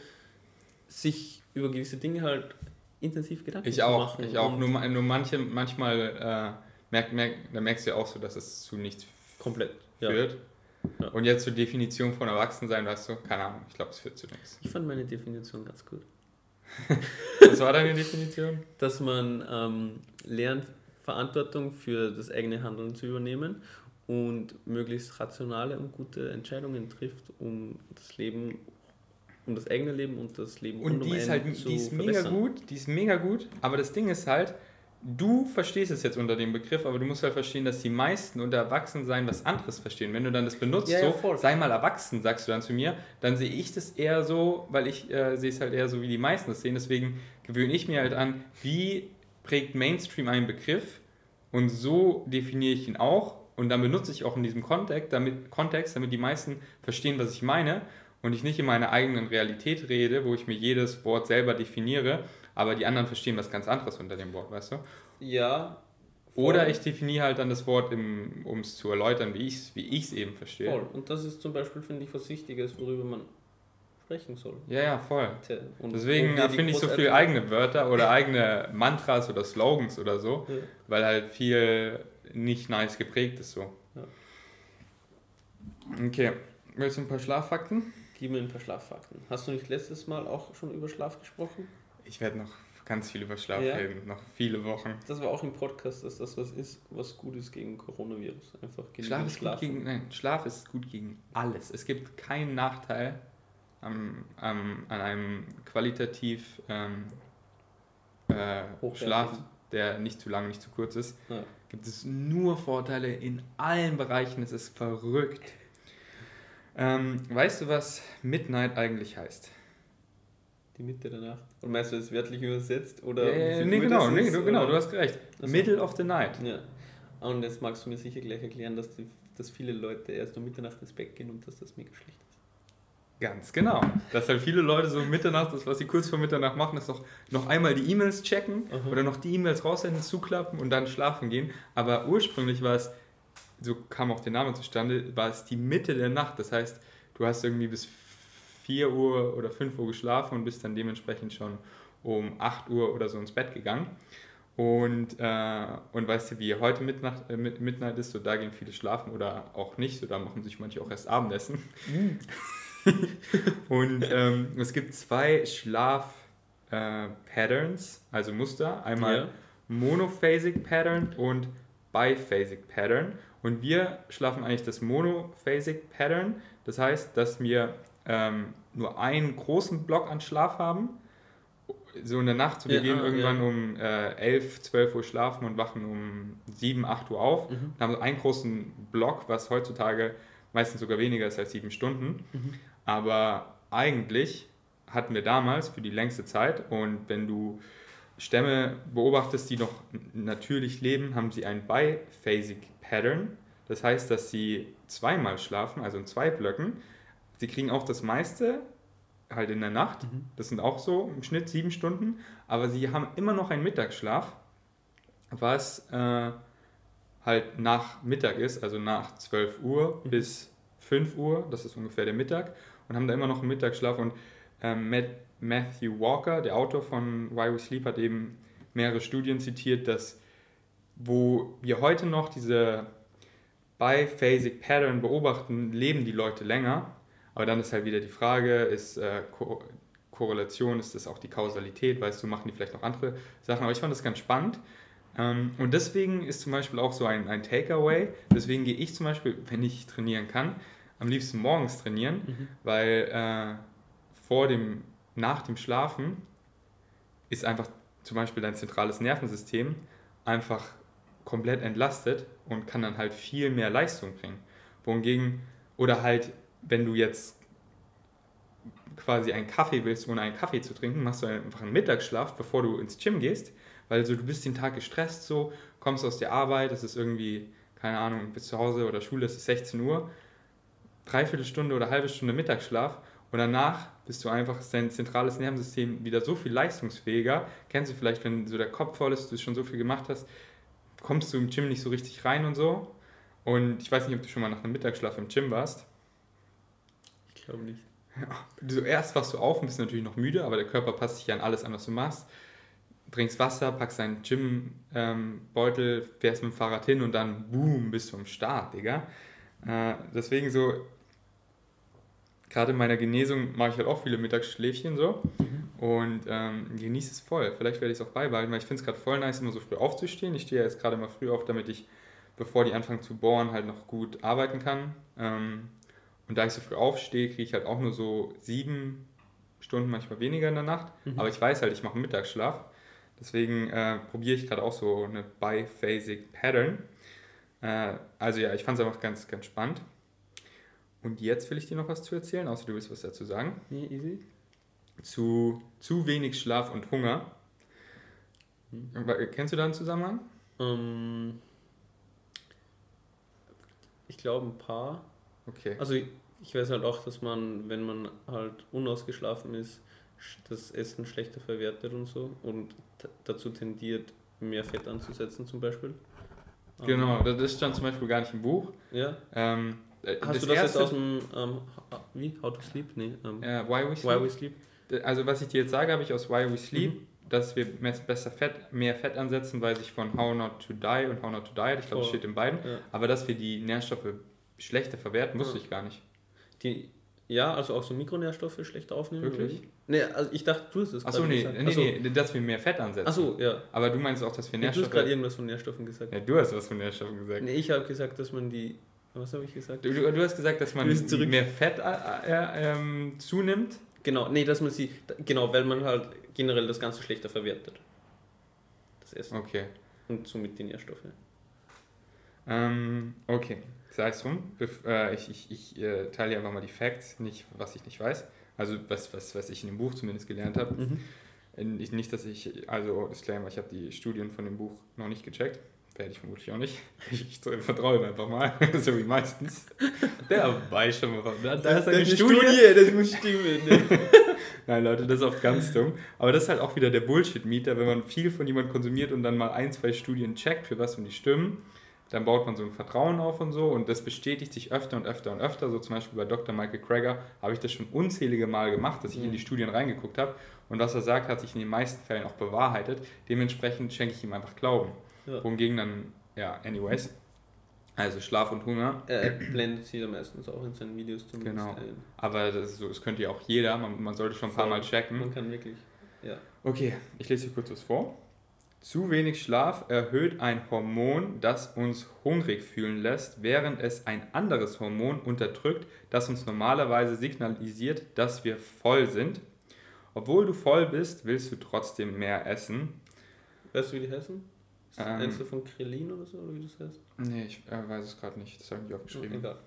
sich über gewisse Dinge halt intensiv Gedanken ich zu auch, machen. Ich auch, nur, nur manche, manchmal äh, merk, merk, da merkst du ja auch so, dass es zu nichts komplett führt. Ja. Ja. Und jetzt zur Definition von Erwachsensein, weißt du, keine Ahnung, ich glaube, es führt zu nichts. Ich fand meine Definition ganz gut. Was war deine Definition? Dass man ähm, lernt, Verantwortung für das eigene Handeln zu übernehmen und möglichst rationale und gute Entscheidungen trifft, um das Leben, um das eigene Leben und das Leben und die ist halt, die ist mega gut, die ist mega gut, aber das Ding ist halt, du verstehst es jetzt unter dem Begriff, aber du musst halt verstehen, dass die meisten unter Erwachsensein was anderes verstehen. Wenn du dann das benutzt, ja, so, ja, sei mal erwachsen, sagst du dann zu mir, dann sehe ich das eher so, weil ich äh, sehe es halt eher so, wie die meisten das sehen. Deswegen gewöhne ich mir halt an, wie prägt Mainstream einen Begriff und so definiere ich ihn auch und dann benutze ich auch in diesem Kontext, damit, Kontext, damit die meisten verstehen, was ich meine und ich nicht in meiner eigenen Realität rede, wo ich mir jedes Wort selber definiere, aber die anderen verstehen was ganz anderes unter dem Wort, weißt du? Ja. Voll. Oder ich definiere halt dann das Wort, um es zu erläutern, wie ich es wie eben verstehe. Voll. Und das ist zum Beispiel, finde ich, was Wichtiges, worüber man sprechen soll. Ja, ja, voll. Und Deswegen finde ich so viele eigene Wörter oder eigene Mantras oder Slogans oder so, ja. weil halt viel nicht nice geprägt ist so. Ja. Okay, willst du ein paar Schlaffakten? Gib mir ein paar Schlaffakten. Hast du nicht letztes Mal auch schon über Schlaf gesprochen? Ich werde noch ganz viel über Schlaf ja. reden, noch viele Wochen. Das war auch im Podcast, dass das was ist, was gut ist gegen Coronavirus. Einfach Schlaf ist gut gegen, nein, Schlaf ist gut gegen alles. Es gibt keinen Nachteil am, am, an einem qualitativ ähm, äh, Schlaf, der nicht zu lang, nicht zu kurz ist. Ja. Gibt es nur Vorteile in allen Bereichen. Es ist verrückt. Ähm, weißt du, was Midnight eigentlich heißt? Die Mitte danach. Und meinst du das wörtlich übersetzt? Oder äh, nee, genau, nee, du, genau, du hast recht. Also, Middle of the night. Ja. Und jetzt magst du mir sicher gleich erklären, dass die dass viele Leute erst um Mitternacht ins Bett gehen und dass das mega schlecht ist. Ganz genau. Dass halt viele Leute so Mitternacht, das was sie kurz vor Mitternacht machen, ist noch, noch einmal die E-Mails checken Aha. oder noch die E-Mails raussenden, zuklappen und dann schlafen gehen. Aber ursprünglich war es, so kam auch der Name zustande, war es die Mitte der Nacht. Das heißt, du hast irgendwie bis 4 Uhr oder 5 Uhr geschlafen und bist dann dementsprechend schon um 8 Uhr oder so ins Bett gegangen. Und, äh, und weißt du, wie heute Midnight, äh, Mid- Midnight ist, so da gehen viele schlafen oder auch nicht, so da machen sich manche auch erst Abendessen. und ähm, es gibt zwei Schlaf-Patterns, also Muster. Einmal Ja. Monophasic Pattern und Biphasic Pattern. Und wir schlafen eigentlich das Monophasic Pattern. Das heißt, dass wir ähm, nur einen großen Block an Schlaf haben. So in der Nacht, so wir Ja, gehen ah, irgendwann ja. um äh, 11, 12 Uhr schlafen und wachen um 7, 8 Uhr auf. Mhm. Und haben so einen großen Block, was heutzutage meistens sogar weniger ist als sieben Stunden. Mhm. Aber eigentlich hatten wir damals für die längste Zeit und wenn du Stämme beobachtest, die noch natürlich leben, haben sie ein Biphasic Pattern. Das heißt, dass sie zweimal schlafen, also in zwei Blöcken. Sie kriegen auch das meiste halt in der Nacht. Mhm. Das sind auch so im Schnitt sieben Stunden. Aber sie haben immer noch einen Mittagsschlaf, was äh, halt nach Mittag ist, also nach 12 Uhr Mhm. bis 5 Uhr. Das ist ungefähr der Mittag. Und haben da immer noch einen Mittagsschlaf. Und ähm, Matt, Matthew Walker, der Autor von Why We Sleep, hat eben mehrere Studien zitiert, dass wo wir heute noch diese Biphasic Pattern beobachten, leben die Leute länger. Aber dann ist halt wieder die Frage, ist äh, Ko Korrelation, ist das auch die Kausalität, weißt du, machen die vielleicht noch andere Sachen. Aber ich fand das ganz spannend. Ähm, und deswegen ist zum Beispiel auch so ein, ein Takeaway. Deswegen gehe ich zum Beispiel, wenn ich trainieren kann, am liebsten morgens trainieren, Mhm. weil äh, vor dem, nach dem Schlafen ist einfach zum Beispiel dein zentrales Nervensystem einfach komplett entlastet und kann dann halt viel mehr Leistung bringen. Wohingegen, oder halt, wenn du jetzt quasi einen Kaffee willst, ohne einen Kaffee zu trinken, machst du einfach einen Mittagsschlaf, bevor du ins Gym gehst, weil so du bist den Tag gestresst, so kommst aus der Arbeit, es ist irgendwie, keine Ahnung, bis zu Hause oder Schule, es ist 16 Uhr, dreiviertel Stunde oder halbe Stunde Mittagsschlaf und danach bist du einfach, dein zentrales Nervensystem wieder so viel leistungsfähiger. Kennst du vielleicht, wenn so der Kopf voll ist, du schon so viel gemacht hast, kommst du im Gym nicht so richtig rein und so. Und ich weiß nicht, ob du schon mal nach einem Mittagsschlaf im Gym warst. Ich glaube nicht. Du, erst wachst du auf und bist natürlich noch müde, aber der Körper passt sich an alles an, was du machst. Trinkst Wasser, packst deinen Gymbeutel, fährst mit dem Fahrrad hin und dann boom, bist du am Start, Digga. Äh, deswegen so, gerade in meiner Genesung mache ich halt auch viele Mittagsschläfchen so und ähm, genieße es voll. Vielleicht werde ich es auch beibehalten, weil ich finde es gerade voll nice, immer so früh aufzustehen. Ich stehe ja jetzt gerade mal früh auf, damit ich, bevor die anfangen zu bohren, halt noch gut arbeiten kann. Ähm, und da ich so früh aufstehe, kriege ich halt auch nur so sieben Stunden, manchmal weniger in der Nacht. Mhm. Aber ich weiß halt, ich mache einen Mittagsschlaf. Deswegen äh, probiere ich gerade auch so eine Biphasic Pattern. Äh, also ja, ich fand es einfach ganz, ganz spannend. Und jetzt will ich dir noch was zu erzählen, außer du willst was dazu sagen. Nee, easy. Zu zu wenig Schlaf und Hunger. Kennst du da einen Zusammenhang? Ähm, ich glaube ein paar. Okay. Also ich, ich weiß halt auch, dass man, wenn man halt unausgeschlafen ist, das Essen schlechter verwertet und so und dazu tendiert, mehr Fett anzusetzen zum Beispiel. Ähm, Genau, das das stand zum Beispiel gar nicht im Buch. Ja. Ähm, äh, Hast du das jetzt aus dem, ähm, wie, How to Sleep? Nee, ähm, äh, Why We Sleep? Why We Sleep? Also was ich dir jetzt sage, habe ich aus Why We Sleep, Mhm. dass wir besser Fett, mehr Fett ansetzen, weil sich von How Not to Die und How Not to Diet, ich glaube, das Voll. steht in beiden, Ja. aber dass wir die Nährstoffe schlechter verwerten, wusste Ja. ich gar nicht. Die, ja, also auch so Mikronährstoffe schlechter aufnehmen? Wirklich? Nee, also ich dachte, du hast es Achso, nee, gesagt. nee, Achso, nee, dass wir mehr Fett ansetzen. Achso, ja. Aber du meinst auch, dass wir Nee, du hast Nährstoffe... gerade irgendwas von Nährstoffen gesagt. ja, du hast was von Nährstoffen gesagt. Nee, ich habe gesagt, dass man die. Was habe ich gesagt? Du, du hast gesagt, dass man mehr Fett äh, äh, ähm, zunimmt. Genau, nee, dass man sie. Genau, weil man halt generell das Ganze schlechter verwertet. Das Essen. Okay. Und somit die Nährstoffe. Ähm, okay, sei es drum. Äh, ich ich, ich äh, teile hier einfach mal die Facts, nicht was ich nicht weiß. Also was, was, was ich in dem Buch zumindest gelernt habe. Mhm. Ich, nicht, dass ich, also Disclaimer, ich habe die Studien von dem Buch noch nicht gecheckt. Werde ich vermutlich auch nicht. Ich, vertraue ihm einfach mal, so wie meistens. Der weiß schon mal. Da, da ist eine Studie. Studie. Das muss stimmen. Ne? Nein, Leute, das ist oft ganz dumm. Aber das ist halt auch wieder der Bullshit-Mieter, wenn man viel von jemandem konsumiert und dann mal ein, zwei Studien checkt, für was und die stimmen dann baut man so ein Vertrauen auf und so und das bestätigt sich öfter und öfter und öfter. So zum Beispiel bei Dr. Michael Krager habe ich das schon unzählige Mal gemacht, dass ich mhm. in die Studien reingeguckt habe und was er sagt, hat sich in den meisten Fällen auch bewahrheitet. Dementsprechend schenke ich ihm einfach Glauben. Ja. Wohingegen dann, ja, anyways. Also Schlaf und Hunger. Er blendet sie ja meistens auch in seinen Videos zumindest Genau. Ein. Aber das, so, das könnte ja auch jeder, man, man sollte schon ein paar Mal checken. Man kann wirklich, ja. Okay, ich lese hier kurz was vor. Zu wenig Schlaf erhöht ein Hormon, das uns hungrig fühlen lässt, während es ein anderes Hormon unterdrückt, das uns normalerweise signalisiert, dass wir voll sind. Obwohl du voll bist, willst du trotzdem mehr essen. Weißt du, wie die heißen? Ähm, du von Krillin oder so, oder wie das heißt? Nee, ich äh, weiß es gerade nicht. Das habe ich nicht aufgeschrieben. Egal.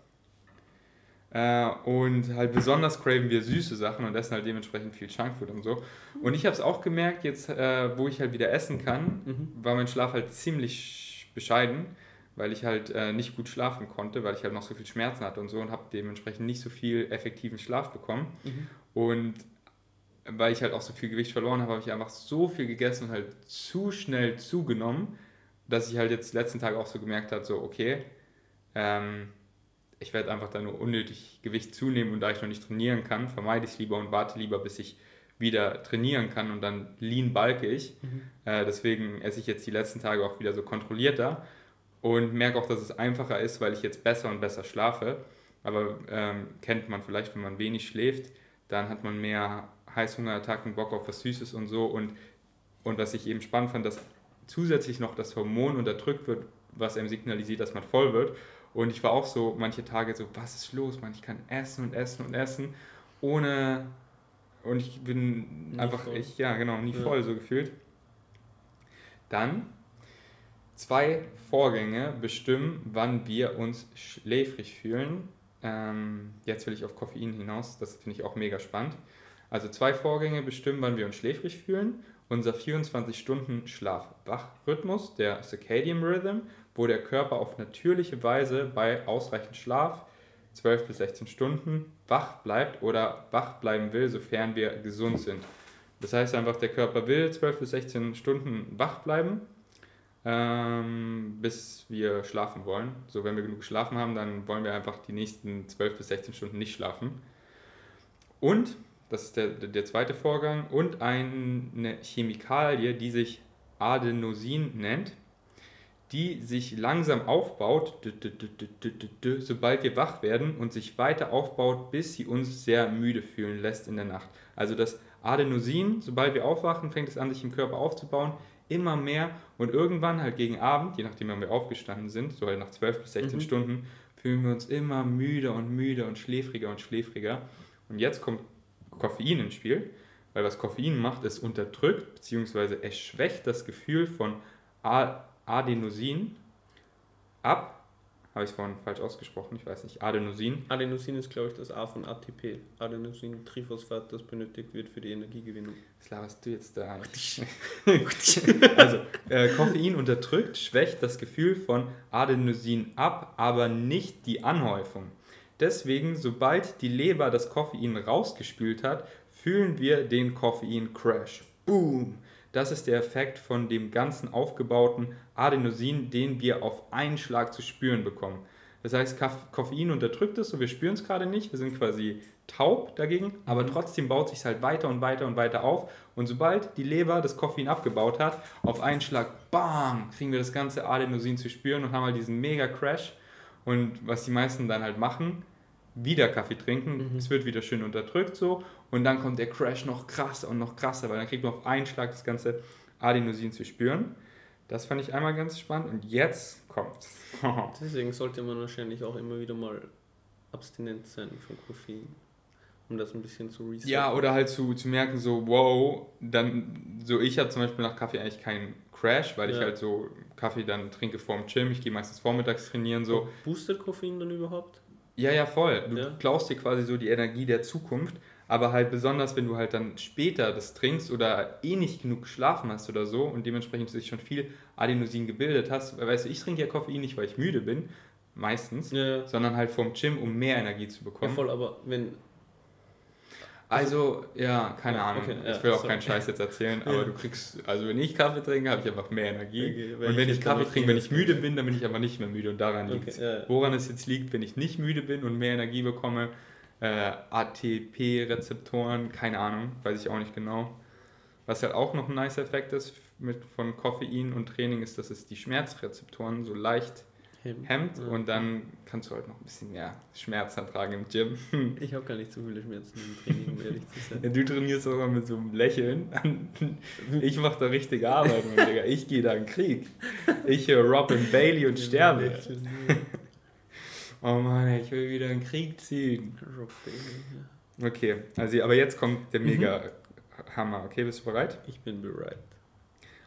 Äh, und halt besonders craven wir süße Sachen und essen halt dementsprechend viel Junkfood und so. Und ich habe es auch gemerkt, jetzt äh, wo ich halt wieder essen kann, mhm. war mein Schlaf halt ziemlich bescheiden, weil ich halt äh, nicht gut schlafen konnte, weil ich halt noch so viel Schmerzen hatte und so und habe dementsprechend nicht so viel effektiven Schlaf bekommen. Mhm. Und weil ich halt auch so viel Gewicht verloren habe, habe ich einfach so viel gegessen und halt zu schnell zugenommen, dass ich halt jetzt letzten Tag auch so gemerkt habe, so okay, ähm, ich werde einfach da nur unnötig Gewicht zunehmen und da ich noch nicht trainieren kann, vermeide ich es lieber und warte lieber, bis ich wieder trainieren kann und dann lean balke ich. Mhm. Äh, deswegen esse ich jetzt die letzten Tage auch wieder so kontrollierter und merke auch, dass es einfacher ist, weil ich jetzt besser und besser schlafe. Aber ähm, kennt man vielleicht, wenn man wenig schläft, dann hat man mehr Heißhungerattacken, Bock auf was Süßes und so. Und, und was ich eben spannend fand, dass zusätzlich noch das Hormon unterdrückt wird, was einem signalisiert, dass man voll wird. Und ich war auch so manche Tage so, was ist los, man? Ich kann essen und essen und essen, ohne. Und ich bin nie einfach, voll. ich, ja, genau, nie ja. voll so gefühlt. Dann zwei Vorgänge bestimmen, wann wir uns schläfrig fühlen. Ähm, jetzt will ich auf Koffein hinaus, das finde ich auch mega spannend. Also zwei Vorgänge bestimmen, wann wir uns schläfrig fühlen. Unser 24-Stunden-Schlaf-Wach-Rhythmus, der Circadian Rhythm wo der Körper auf natürliche Weise bei ausreichend Schlaf, 12 bis 16 Stunden, wach bleibt oder wach bleiben will, sofern wir gesund sind. Das heißt einfach, der Körper will 12 bis 16 Stunden wach bleiben, ähm, bis wir schlafen wollen. So, wenn wir genug geschlafen haben, dann wollen wir einfach die nächsten 12 bis 16 Stunden nicht schlafen. Und, das ist der, der zweite Vorgang, und eine Chemikalie, die sich Adenosin nennt die sich langsam aufbaut, sobald wir wach werden und sich weiter aufbaut, bis sie uns sehr müde fühlen lässt in der Nacht. Also das Adenosin, sobald wir aufwachen, fängt es an, sich im Körper aufzubauen, immer mehr und irgendwann halt gegen Abend, je nachdem, wann wir aufgestanden sind, so halt nach 12 bis 16 mhm. Stunden, fühlen wir uns immer müder und müder und schläfriger und schläfriger. Und jetzt kommt Koffein ins Spiel, weil was Koffein macht, es unterdrückt bzw. es schwächt das Gefühl von Adenosin ab. Habe ich es vorhin falsch ausgesprochen? Ich weiß nicht. Adenosin. Adenosin ist, glaube ich, das A von ATP. Adenosin-Triphosphat, das benötigt wird für die Energiegewinnung. Was laberst du jetzt da? also, äh, Koffein unterdrückt, schwächt das Gefühl von Adenosin ab, aber nicht die Anhäufung. Deswegen, sobald die Leber das Koffein rausgespült hat, fühlen wir den Koffein-Crash. Boom! Das ist der Effekt von dem ganzen aufgebauten Adenosin, den wir auf einen Schlag zu spüren bekommen. Das heißt, Koffein unterdrückt es und wir spüren es gerade nicht. Wir sind quasi taub dagegen, aber mhm. trotzdem baut sich halt weiter und weiter und weiter auf. Und sobald die Leber das Koffein abgebaut hat, auf einen Schlag, bam, kriegen wir das ganze Adenosin zu spüren und haben halt diesen mega Crash. Und was die meisten dann halt machen, wieder Kaffee trinken, mhm. es wird wieder schön unterdrückt so und dann kommt der Crash noch krasser und noch krasser, weil dann kriegt man auf einen Schlag das ganze Adenosin zu spüren. Das fand ich einmal ganz spannend und jetzt kommt's. Deswegen sollte man wahrscheinlich auch immer wieder mal abstinent sein von Koffein, um das ein bisschen zu resetten. Ja, oder halt zu, zu merken, so, wow, dann, so ich habe zum Beispiel nach Kaffee eigentlich keinen Crash, weil ja. ich halt so Kaffee dann trinke vorm Gym, ich gehe meistens vormittags trainieren, so. Boostet Koffein dann überhaupt? Ja, ja, voll. Du ja. klaust dir quasi so die Energie der Zukunft, Aber halt besonders, wenn du halt dann später das trinkst oder eh nicht genug geschlafen hast oder so und dementsprechend sich schon viel Adenosin gebildet hast. Weißt du, ich trinke ja Koffein nicht, weil ich müde bin, meistens, Ja. sondern halt vom Gym, um mehr Energie zu Ja, bekommen. voll, aber wenn. Also, ja, keine Ja, Ahnung. okay, ja, ich will auch sorry. keinen Scheiß jetzt erzählen, aber Ja. du kriegst, also wenn ich Kaffee trinke, habe ich einfach mehr Energie. Okay, weil und wenn ich ich Kaffee trinke, wenn ich müde bin, dann bin ich aber nicht mehr müde und daran Okay, liegt ja, ja. Woran es jetzt liegt, wenn ich nicht müde bin und mehr Energie bekomme, äh, ATP-Rezeptoren, keine Ahnung, weiß ich auch nicht genau. Was halt auch noch ein nice Effekt ist mit, von Koffein und Training, ist, dass es die Schmerzrezeptoren so leicht hemmt Ja. und dann kannst du halt noch ein bisschen mehr Schmerz ertragen im Gym. Ich habe gar nicht so viele Schmerzen im Training, um ehrlich zu sein. Ja, du trainierst auch immer mit so einem Lächeln. Ich mache da richtige Arbeit, mein Digga. Ich gehe da in den Krieg. Ich höre Robin Bailey und sterbe. Oh Mann, ich will wieder in den Krieg ziehen. Okay, also aber jetzt kommt der Mhm. mega Hammer. Okay, bist du bereit? Ich bin bereit.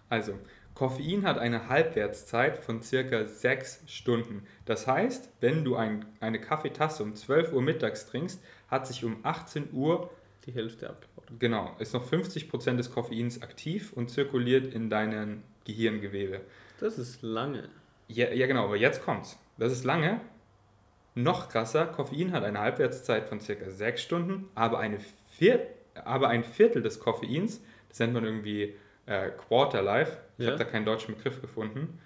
Also, Koffein hat eine Halbwertszeit von circa 6 Stunden. Das heißt, wenn du ein, eine Kaffeetasse um 12 Uhr mittags trinkst, hat sich um 18 Uhr Die Hälfte abgebaut. Genau, ist noch 50% des Koffeins aktiv und zirkuliert in deinen Gehirngewebe. Das ist lange. Ja, ja genau, aber jetzt kommt's. Das ist lange. Noch krasser, Koffein hat eine Halbwertszeit von circa 6 Stunden, aber, eine Vier aber ein Viertel des Koffeins, das nennt man irgendwie äh, Quarter Life, ich Ja. habe da keinen deutschen Begriff gefunden,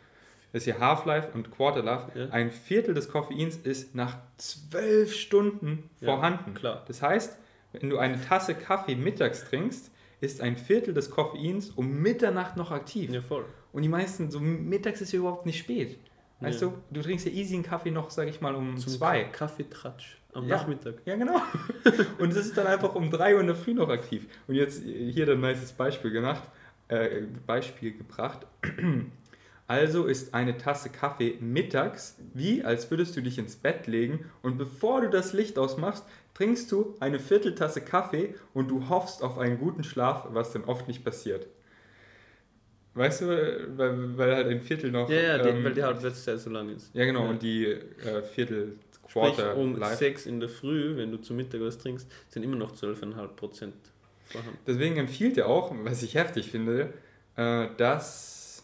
ist hier Half-Life und Quarter Life, Ja. ein Viertel des Koffeins ist nach 12 Stunden Ja, vorhanden. klar. Das heißt, wenn du eine Tasse Kaffee mittags trinkst, ist ein Viertel des Koffeins um Mitternacht noch aktiv. Ja, voll. Und die meisten, so mittags ist ja überhaupt nicht spät. Weißt Ja. du, du trinkst ja easy einen Kaffee noch, sag ich mal, um Zum zwei. Ka- Kaffeetratsch am Ja. Nachmittag. Ja, genau. Und es ist dann einfach um drei Uhr in der Früh noch aktiv. Und jetzt hier ein nices Beispiel gemacht, äh, Beispiel gebracht. Also ist eine Tasse Kaffee mittags wie, als würdest du dich ins Bett legen und bevor du das Licht ausmachst, trinkst du eine Vierteltasse Kaffee und du hoffst auf einen guten Schlaf, was dann oft nicht passiert. Weißt du, weil, weil halt ein Viertel noch. Ja, ja, die, ähm, weil die Halbwertszeit so lang ist. Ja, genau, Ja. und die äh, Viertel, Sprich, um Life. 6 in der Früh, wenn du zu Mittag was trinkst, sind immer noch 12,5 Prozent vorhanden. Deswegen empfiehlt er auch, was ich heftig finde, äh, dass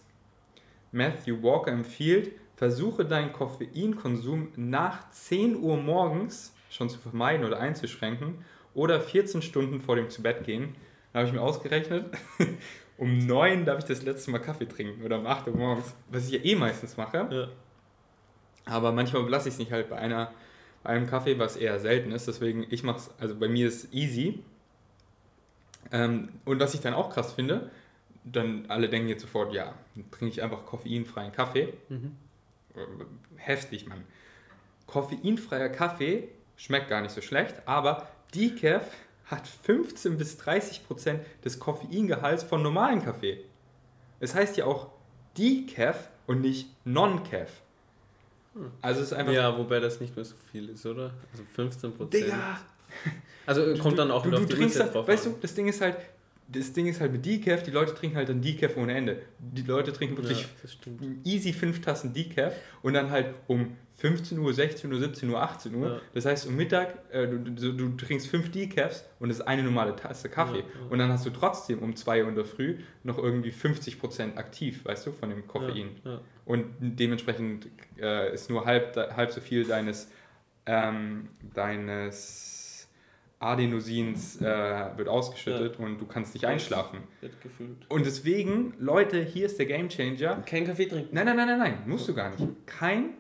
Matthew Walker empfiehlt, versuche deinen Koffeinkonsum nach 10 Uhr morgens schon zu vermeiden oder einzuschränken oder 14 Stunden vor dem Zubettgehen. Da habe ich mir ausgerechnet, um 9 darf ich das letzte Mal Kaffee trinken oder um 8 Uhr morgens, was ich ja eh meistens mache. Ja. Aber manchmal lasse ich es nicht halt bei, einer, bei einem Kaffee, was eher selten ist. Deswegen, ich mache es, also bei mir ist easy. Ähm, und was ich dann auch krass finde, dann alle denken jetzt sofort, ja, dann trinke ich einfach koffeinfreien Kaffee. Mhm. Heftig, Mann. Koffeinfreier Kaffee schmeckt gar nicht so schlecht, aber Decaf hat 15 bis 30 Prozent des Koffeingehalts von normalen Kaffee. Es heißt ja auch Decaf und nicht Non-Caf. Also es ist einfach Ja, wobei das nicht mehr so viel ist, oder? Also 15 Prozent. Digga, Also kommt dann auch du, wieder du, auf die Uhrzeit halt, drauf weißt an. du, das Ding ist halt, das Ding ist halt mit Decaf, die Leute trinken halt dann Decaf ohne Ende. Die Leute trinken wirklich Ja, easy fünf Tassen Decaf und dann halt um 15 Uhr, 16 Uhr, 17 Uhr, 18 Uhr. Ja. Das heißt, um Mittag, äh, du, du, du trinkst fünf Decafs und das ist eine normale Tasse Kaffee. Ja, ja. Und dann hast du trotzdem um 2 Uhr in der Früh noch irgendwie 50% aktiv, weißt du, von dem Koffein. Und dementsprechend äh, ist nur halb, halb so viel deines, ähm, deines Adenosins äh, wird ausgeschüttet und du kannst nicht einschlafen. Wird gefühlt. Und deswegen, Leute, hier ist der Game Changer. Kein Kaffee trinken. Nein, nein, nein, nein, nein, musst du gar nicht. Kein,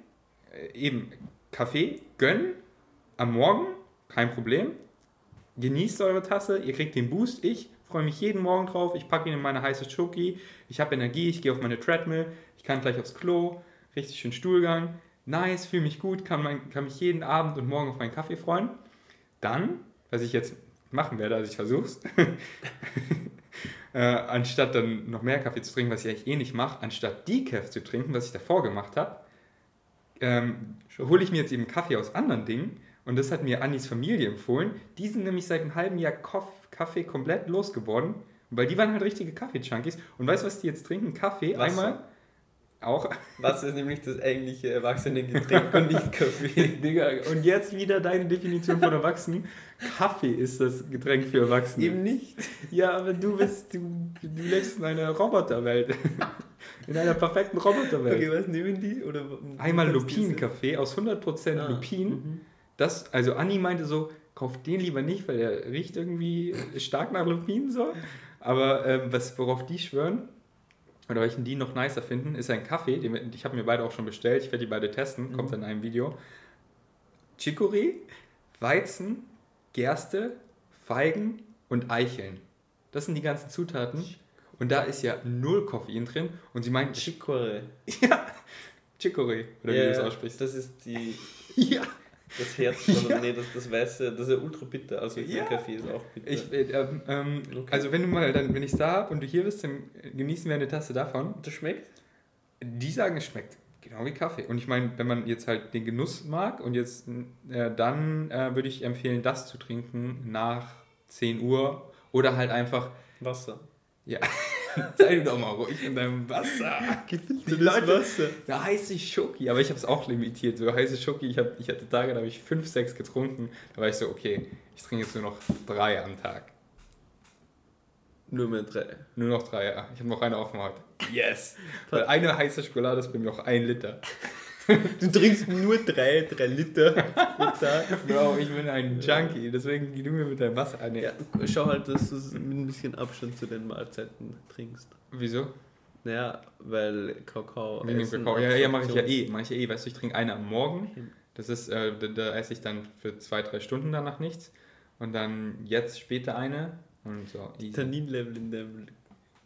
eben, Kaffee gönnen am Morgen, kein Problem. Genießt eure Tasse, ihr kriegt den Boost. Ich freue mich jeden Morgen drauf. Ich packe ihn in meine heiße Schoki. Ich habe Energie, ich gehe auf meine Treadmill. Ich kann gleich aufs Klo. Richtig schön Stuhlgang. Nice, fühle mich gut, kann, mein, kann mich jeden Abend und morgen auf meinen Kaffee freuen. Dann, was ich jetzt machen werde, also ich versuch's, äh, anstatt dann noch mehr Kaffee zu trinken, was ich eigentlich eh nicht mache, anstatt Decaf zu trinken, was ich davor gemacht habe, ähm, hole ich mir jetzt eben Kaffee aus anderen Dingen. Und das hat mir Annis Familie empfohlen. Die sind nämlich seit einem halben Jahr Kaffee komplett losgeworden, weil die waren halt richtige Kaffee-Junkies. Und weißt du, was die jetzt trinken? Kaffee Wasser. einmal. Auch. Wasser ist nämlich das eigentliche Erwachsenengetränk und nicht Kaffee. Digga, und jetzt wieder deine Definition von Erwachsenen. Kaffee ist das Getränk für Erwachsene. Eben nicht. Ja, aber du bist, du, du lebst in einer Roboterwelt. In einer perfekten Roboterwelt. Okay, was nehmen die? Oder Einmal Lupinenkaffee aus 100% Ah, Lupin. mhm. Das, also Anni meinte so, kauf den lieber nicht, weil der riecht irgendwie stark nach Lupin so. Aber ähm, was, worauf die schwören, oder welchen die noch nicer finden, ist ein Kaffee. Den, ich habe mir beide auch schon bestellt. Ich werde die beide testen. Kommt Mhm. in einem Video. Chicorée, Weizen, Gerste, Feigen und Eicheln. Das sind die ganzen Zutaten. Und da ist ja null Koffein drin. Und sie meinen Chicorée. Chicorée, oder wie Ja, du das ja, aussprichst. Das ist die, Ja. Das Herz, oder nee, das, das Weiße, das ist ja ultra bitter. Also ich Ja. mein Kaffee ist auch bitter. Ich, äh, ähm, ähm, Okay. Also wenn du mal, dann, wenn ich da habe und du hier bist, dann genießen wir eine Tasse davon. das schmeckt? Die sagen, es schmeckt genau wie Kaffee. Und ich meine, wenn man jetzt halt den Genuss mag und jetzt, äh, dann äh, würde ich empfehlen, das zu trinken nach 10 Uhr oder halt einfach, Wasser. ja, sei doch mal ruhig in deinem Wasser. Gefiltertes Leute- Wasser. Eine heiße Schoki, aber ich habe es auch limitiert. So heiße Schoki, ich, hab, ich hatte Tage, da habe ich 5, 6 getrunken. Da war ich so, okay, ich trinke jetzt nur noch 3 am Tag. Nur mehr drei. Nur noch drei, ja. Ich habe noch eine offen heute. Yes! Weil eine heiße Schokolade ist bei mir auch ein Liter. Du trinkst nur drei, drei Liter pro Tag. Bro, ich bin ein Junkie, deswegen geh du mir mit deinem Wasser an. Ja, schau halt, dass du es mit ein bisschen Abstand zu den Mahlzeiten trinkst. Wieso? Naja, weil Kakao. Wegen dem Kakao. Ja, ja, mache ich ja eh. Mache ich ja eh. Weißt du, ich trinke eine am Morgen. Das ist, äh, da, da esse ich dann für zwei, drei Stunden danach nichts. Und dann jetzt später eine. Und so. Easy. Tanninlevel in deinem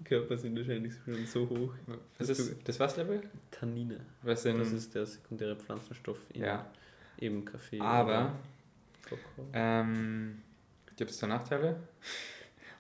Körper sind wahrscheinlich schon so hoch. Was ist das was Level? Tannine. Was denn? Das ist der sekundäre Pflanzenstoff in ja. eben Kaffee. Aber ähm, gibt es da Nachteile?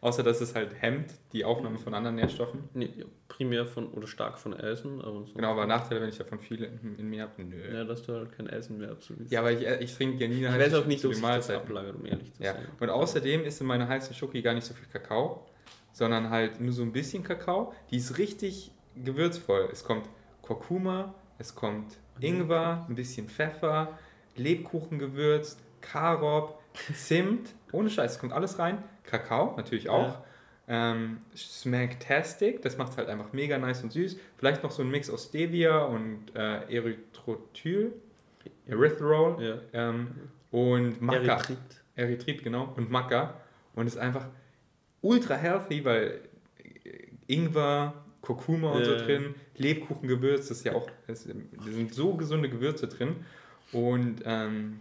Außer dass es halt hemmt die Aufnahme von anderen Nährstoffen. Nee, ja, primär von oder stark von Eisen, aber. Genau, aber Nachteile, wenn ich davon viele in, in mir habe, nö. Ja, dass du halt kein Eisen mehr absolvierst. Ja, aber ich, äh, ich trinke ja nie ich weiß auch nicht, ob sich das ablagert, um ehrlich zu Ja. sein. Und außerdem ist in meiner heißen Schoki gar nicht so viel Kakao, sondern halt nur so ein bisschen Kakao. Die ist richtig gewürzvoll. Es kommt Kurkuma, es kommt Ingwer, ein bisschen Pfeffer, Lebkuchengewürz, Karob, Zimt. Ohne Scheiß, es kommt alles rein. Kakao natürlich auch. Ähm, Smacktastic, das macht es halt einfach mega nice und süß. Vielleicht noch so ein Mix aus Stevia und äh, Erythrotyl, Erythrol Ja. ähm, und Maca. Erythrit. Erythrit, genau, und Maca. Und ist einfach ultra healthy, weil Ingwer, Kurkuma und so drin, Lebkuchengewürz, das ist ja auch, das, da sind so gesunde Gewürze drin. Und ähm,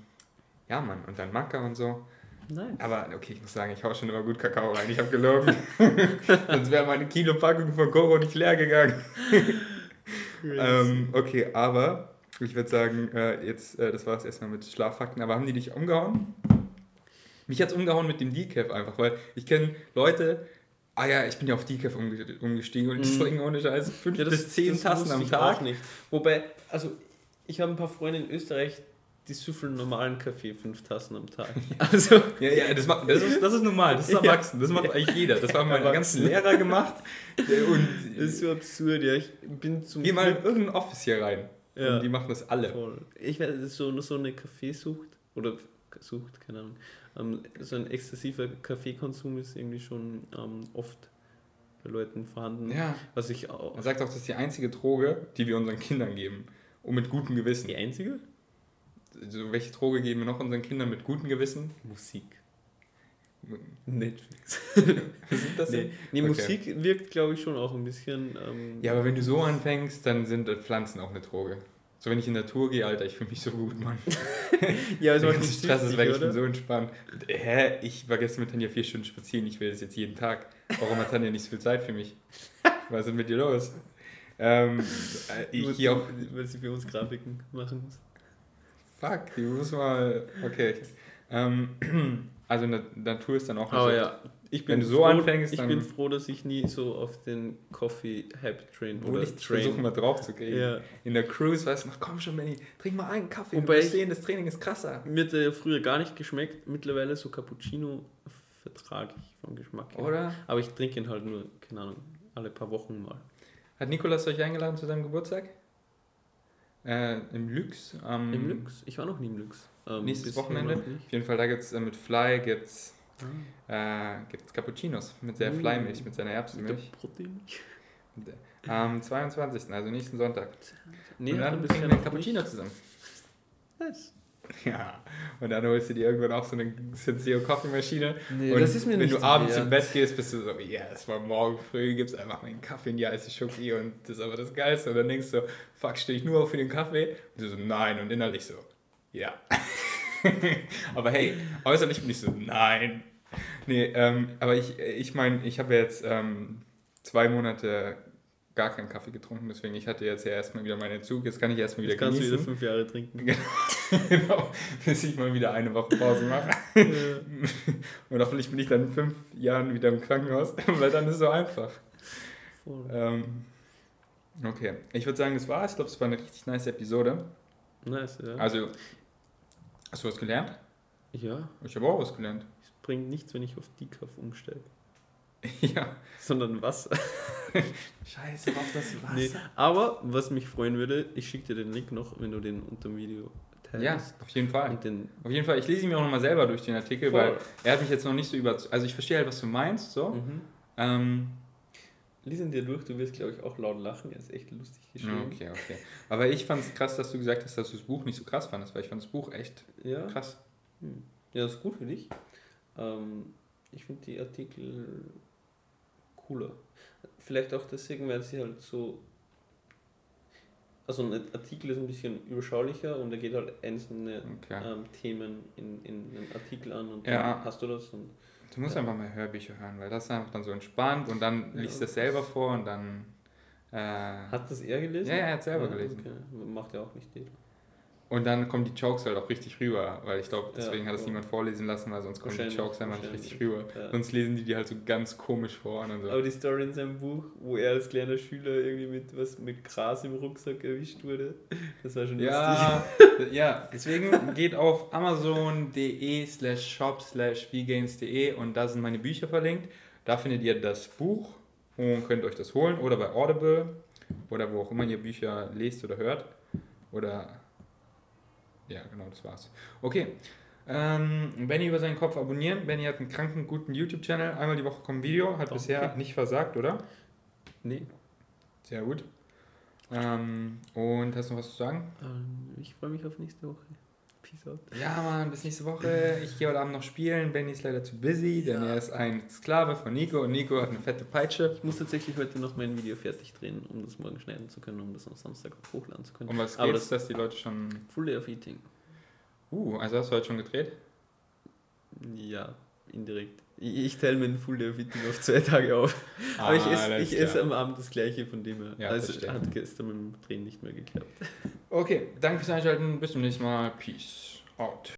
ja, Mann, und dann Maca und so. Nein. Aber okay, ich muss sagen, ich hau schon immer gut Kakao rein. Ich habe gelogen. Sonst wäre meine Kilo-Packung von Koro nicht leer gegangen. Ähm, okay, aber ich würde sagen, äh, jetzt, äh, das war es erstmal mit Schlaffakten. Aber haben die dich umgehauen? Mich hat es umgehauen mit dem Decaf einfach, weil ich kenne Leute, ah ja, ich bin ja auf Decaf umge umgestiegen und ich Mhm. trinke ohne Scheiß fünf Ja, das- bis zehn Tassen am ich Tag. Nicht. Wobei, also ich habe ein paar Freunde in Österreich, die süffeln normalen Kaffee fünf Tassen am Tag. Also, Ja, ja, das, macht, das, ist, das ist normal, das ist erwachsen, das macht eigentlich jeder. Das haben meine ganzen. Lehrer gemacht. Und das ist so absurd, ja. Ich bin zum geh mal in irgendein Office hier rein. Ja. Und die machen das alle. Voll. Ich weiß, das ist so, so eine Kaffeesucht oder Sucht, keine Ahnung. Ähm, so ein exzessiver Kaffeekonsum ist irgendwie schon ähm, oft bei Leuten vorhanden. Ja. Was ich auch. Er sagt auch, das ist die einzige Droge, die wir unseren Kindern geben. Und mit gutem Gewissen. Die einzige? Also, welche Droge geben wir noch unseren Kindern mit gutem Gewissen? Musik. Netflix. Was sind das Nee, denn? nee Okay. Musik wirkt, glaube ich, schon auch ein bisschen. Ähm, Ja, aber wenn du so anfängst, dann sind äh, Pflanzen auch eine Droge. So, wenn ich in der Natur gehe, Alter, ich fühle mich so gut, Mann. ja Der macht Stress ist weg, ich bin so entspannt. Und, Hä? Ich war gestern mit Tanja vier Stunden spazieren, ich will das jetzt jeden Tag. Warum hat Tanja nicht so viel Zeit für mich? Was ist denn mit dir los? Ähm, äh, ich hier auch. Weil sie für uns Grafiken machen muss. Fuck, die muss mal. Okay. Ähm, also, Na- Natur ist dann auch. Aber so- ja, ich Wenn bin du so froh, anfängst, Ich bin froh, dass ich nie so auf den Coffee-Hype-Train Wo oder ich versuche mal drauf zu kriegen. Ja. In der Cruise, weißt du, komm schon, Benny, trink mal einen Kaffee. Wobei du wirst ich- sehen, das Training ist krasser. Mir hat der früher gar nicht geschmeckt. Mittlerweile so Cappuccino vertrage ich vom Geschmack her. Oder? Aber ich trinke ihn halt nur, keine Ahnung, alle paar Wochen mal. Hat Nikolas euch eingeladen zu seinem Geburtstag? Äh, Im Lux. Ähm, Im Lux? Ich war noch nie im Lux. Ähm, Nächstes Wochenende. Auf jeden Fall, da gibt es äh, mit Fly gibt's, Ah. äh, gibt's Cappuccinos mit der Uh. Fly-Milch, mit seiner Mit der Erbsenmilch. Protein. Am 22., also nächsten Sonntag. Nee, und dann trinken wir noch Cappuccino nicht. zusammen. Nice. Ja. Und dann holst du dir irgendwann auch so eine Senseo Kaffeemaschine. Nee, und das ist mir wenn nicht du abends wert. im Bett gehst, bist du so, ja, es war morgen früh, gibst einfach meinen Kaffee in die heiße Schoki und das ist aber das Geilste. Und dann denkst du, fuck, stehe ich nur auf für den Kaffee? Und du so, nein. Und innerlich so, ja. aber hey, äußerlich bin ich so, nein. Nee, ähm, aber ich ich meine, ich habe jetzt ähm, zwei Monate gar keinen Kaffee getrunken, deswegen ich hatte jetzt ja erstmal wieder meinen Entzug. Jetzt kann ich erstmal wieder Jetzt kannst du wieder genießen. fünf Jahre trinken. genau, bis ich mal wieder eine Woche Pause mache. Ja. Und hoffentlich bin ich dann in fünf Jahren wieder im Krankenhaus, weil dann ist es so einfach. Voll. Ähm, okay, ich würde sagen, das war's. Ich glaube, es war eine richtig nice Episode. Nice, ja. Also, hast du was gelernt? ja, Ich habe auch was gelernt. es bringt nichts, wenn ich auf Decaf umsteige. ja. Sondern Wasser. Scheiße, auf das Wasser. Nee, aber was mich freuen würde, ich schicke dir den Link noch, wenn du den unter dem Video teilst. Ja, auf jeden Fall. Auf jeden Fall, ich lese ihn mir auch nochmal selber durch den Artikel, Voll. weil er hat mich jetzt noch nicht so über... Also ich verstehe halt, was du meinst, so. Mhm. Ähm, Lies ihn dir durch, du wirst, glaube ich, auch laut lachen. Er ist echt lustig geschrieben. okay, okay. Aber ich fand es krass, dass du gesagt hast, dass du das Buch nicht so krass fandest, weil ich fand das Buch echt Ja, krass. Hm. ja, das ist gut für dich. Ähm, ich finde die Artikel cooler. Vielleicht auch deswegen, weil sie halt so. Also ein Artikel ist ein bisschen überschaulicher und er geht halt einzelne Okay. ähm, Themen in, in einem Artikel an und Ja. dann hast du das und Du musst einfach mal Hörbücher hören, weil das ist einfach dann so entspannt und dann Ja. liest du das selber vor und dann. Äh, Hat das er gelesen? Ja, er hat selber Ja, gelesen. Okay. Macht er auch nicht den. Und dann kommen die Jokes halt auch richtig rüber, weil ich glaube, Ja, deswegen hat es niemand vorlesen lassen, weil sonst kommen die Jokes einfach nicht richtig rüber. Ja. Sonst lesen die die halt so ganz komisch vor und so. Aber die Story in seinem Buch, wo er als kleiner Schüler irgendwie mit was mit Gras im Rucksack erwischt wurde, das war schon Ja, ja, deswegen geht auf amazon.de slash shop slash vgains.de und da sind meine Bücher verlinkt. Da findet ihr das Buch und könnt euch das holen oder bei Audible oder wo auch immer ihr Bücher lest oder hört. Oder ja, genau, das war's. Okay. Ähm, Benny über seinen Kopf abonnieren. Benny hat einen kranken, guten YouTube-Channel. Einmal die Woche kommt ein Video. Hat Oh, bisher nicht versagt, oder? Nee. Sehr gut. Ähm, und hast du noch was zu sagen? Ähm, ich freue mich auf nächste Woche. Peace out. Ja, Mann, bis nächste Woche. Ich gehe heute Abend noch spielen. Benny ist leider zu busy, denn Ja. er ist ein Sklave von Nico und Nico hat eine fette Peitsche. Ich muss tatsächlich heute noch mein Video fertig drehen, um das morgen schneiden zu können, um das am Samstag hochladen zu können. Um was Aber geht's, dass die Leute schon. Full Day of Eating. Uh, also hast du heute schon gedreht? Ja, indirekt. Ich, teile meinen Full Day of Eating auf zwei Tage auf. Aber ich esse, ich esse am Abend das gleiche, von dem her. Ja, also hat gestern mit dem Drehen nicht mehr geklappt. Okay, danke fürs Einschalten. Bis zum nächsten Mal. Peace out.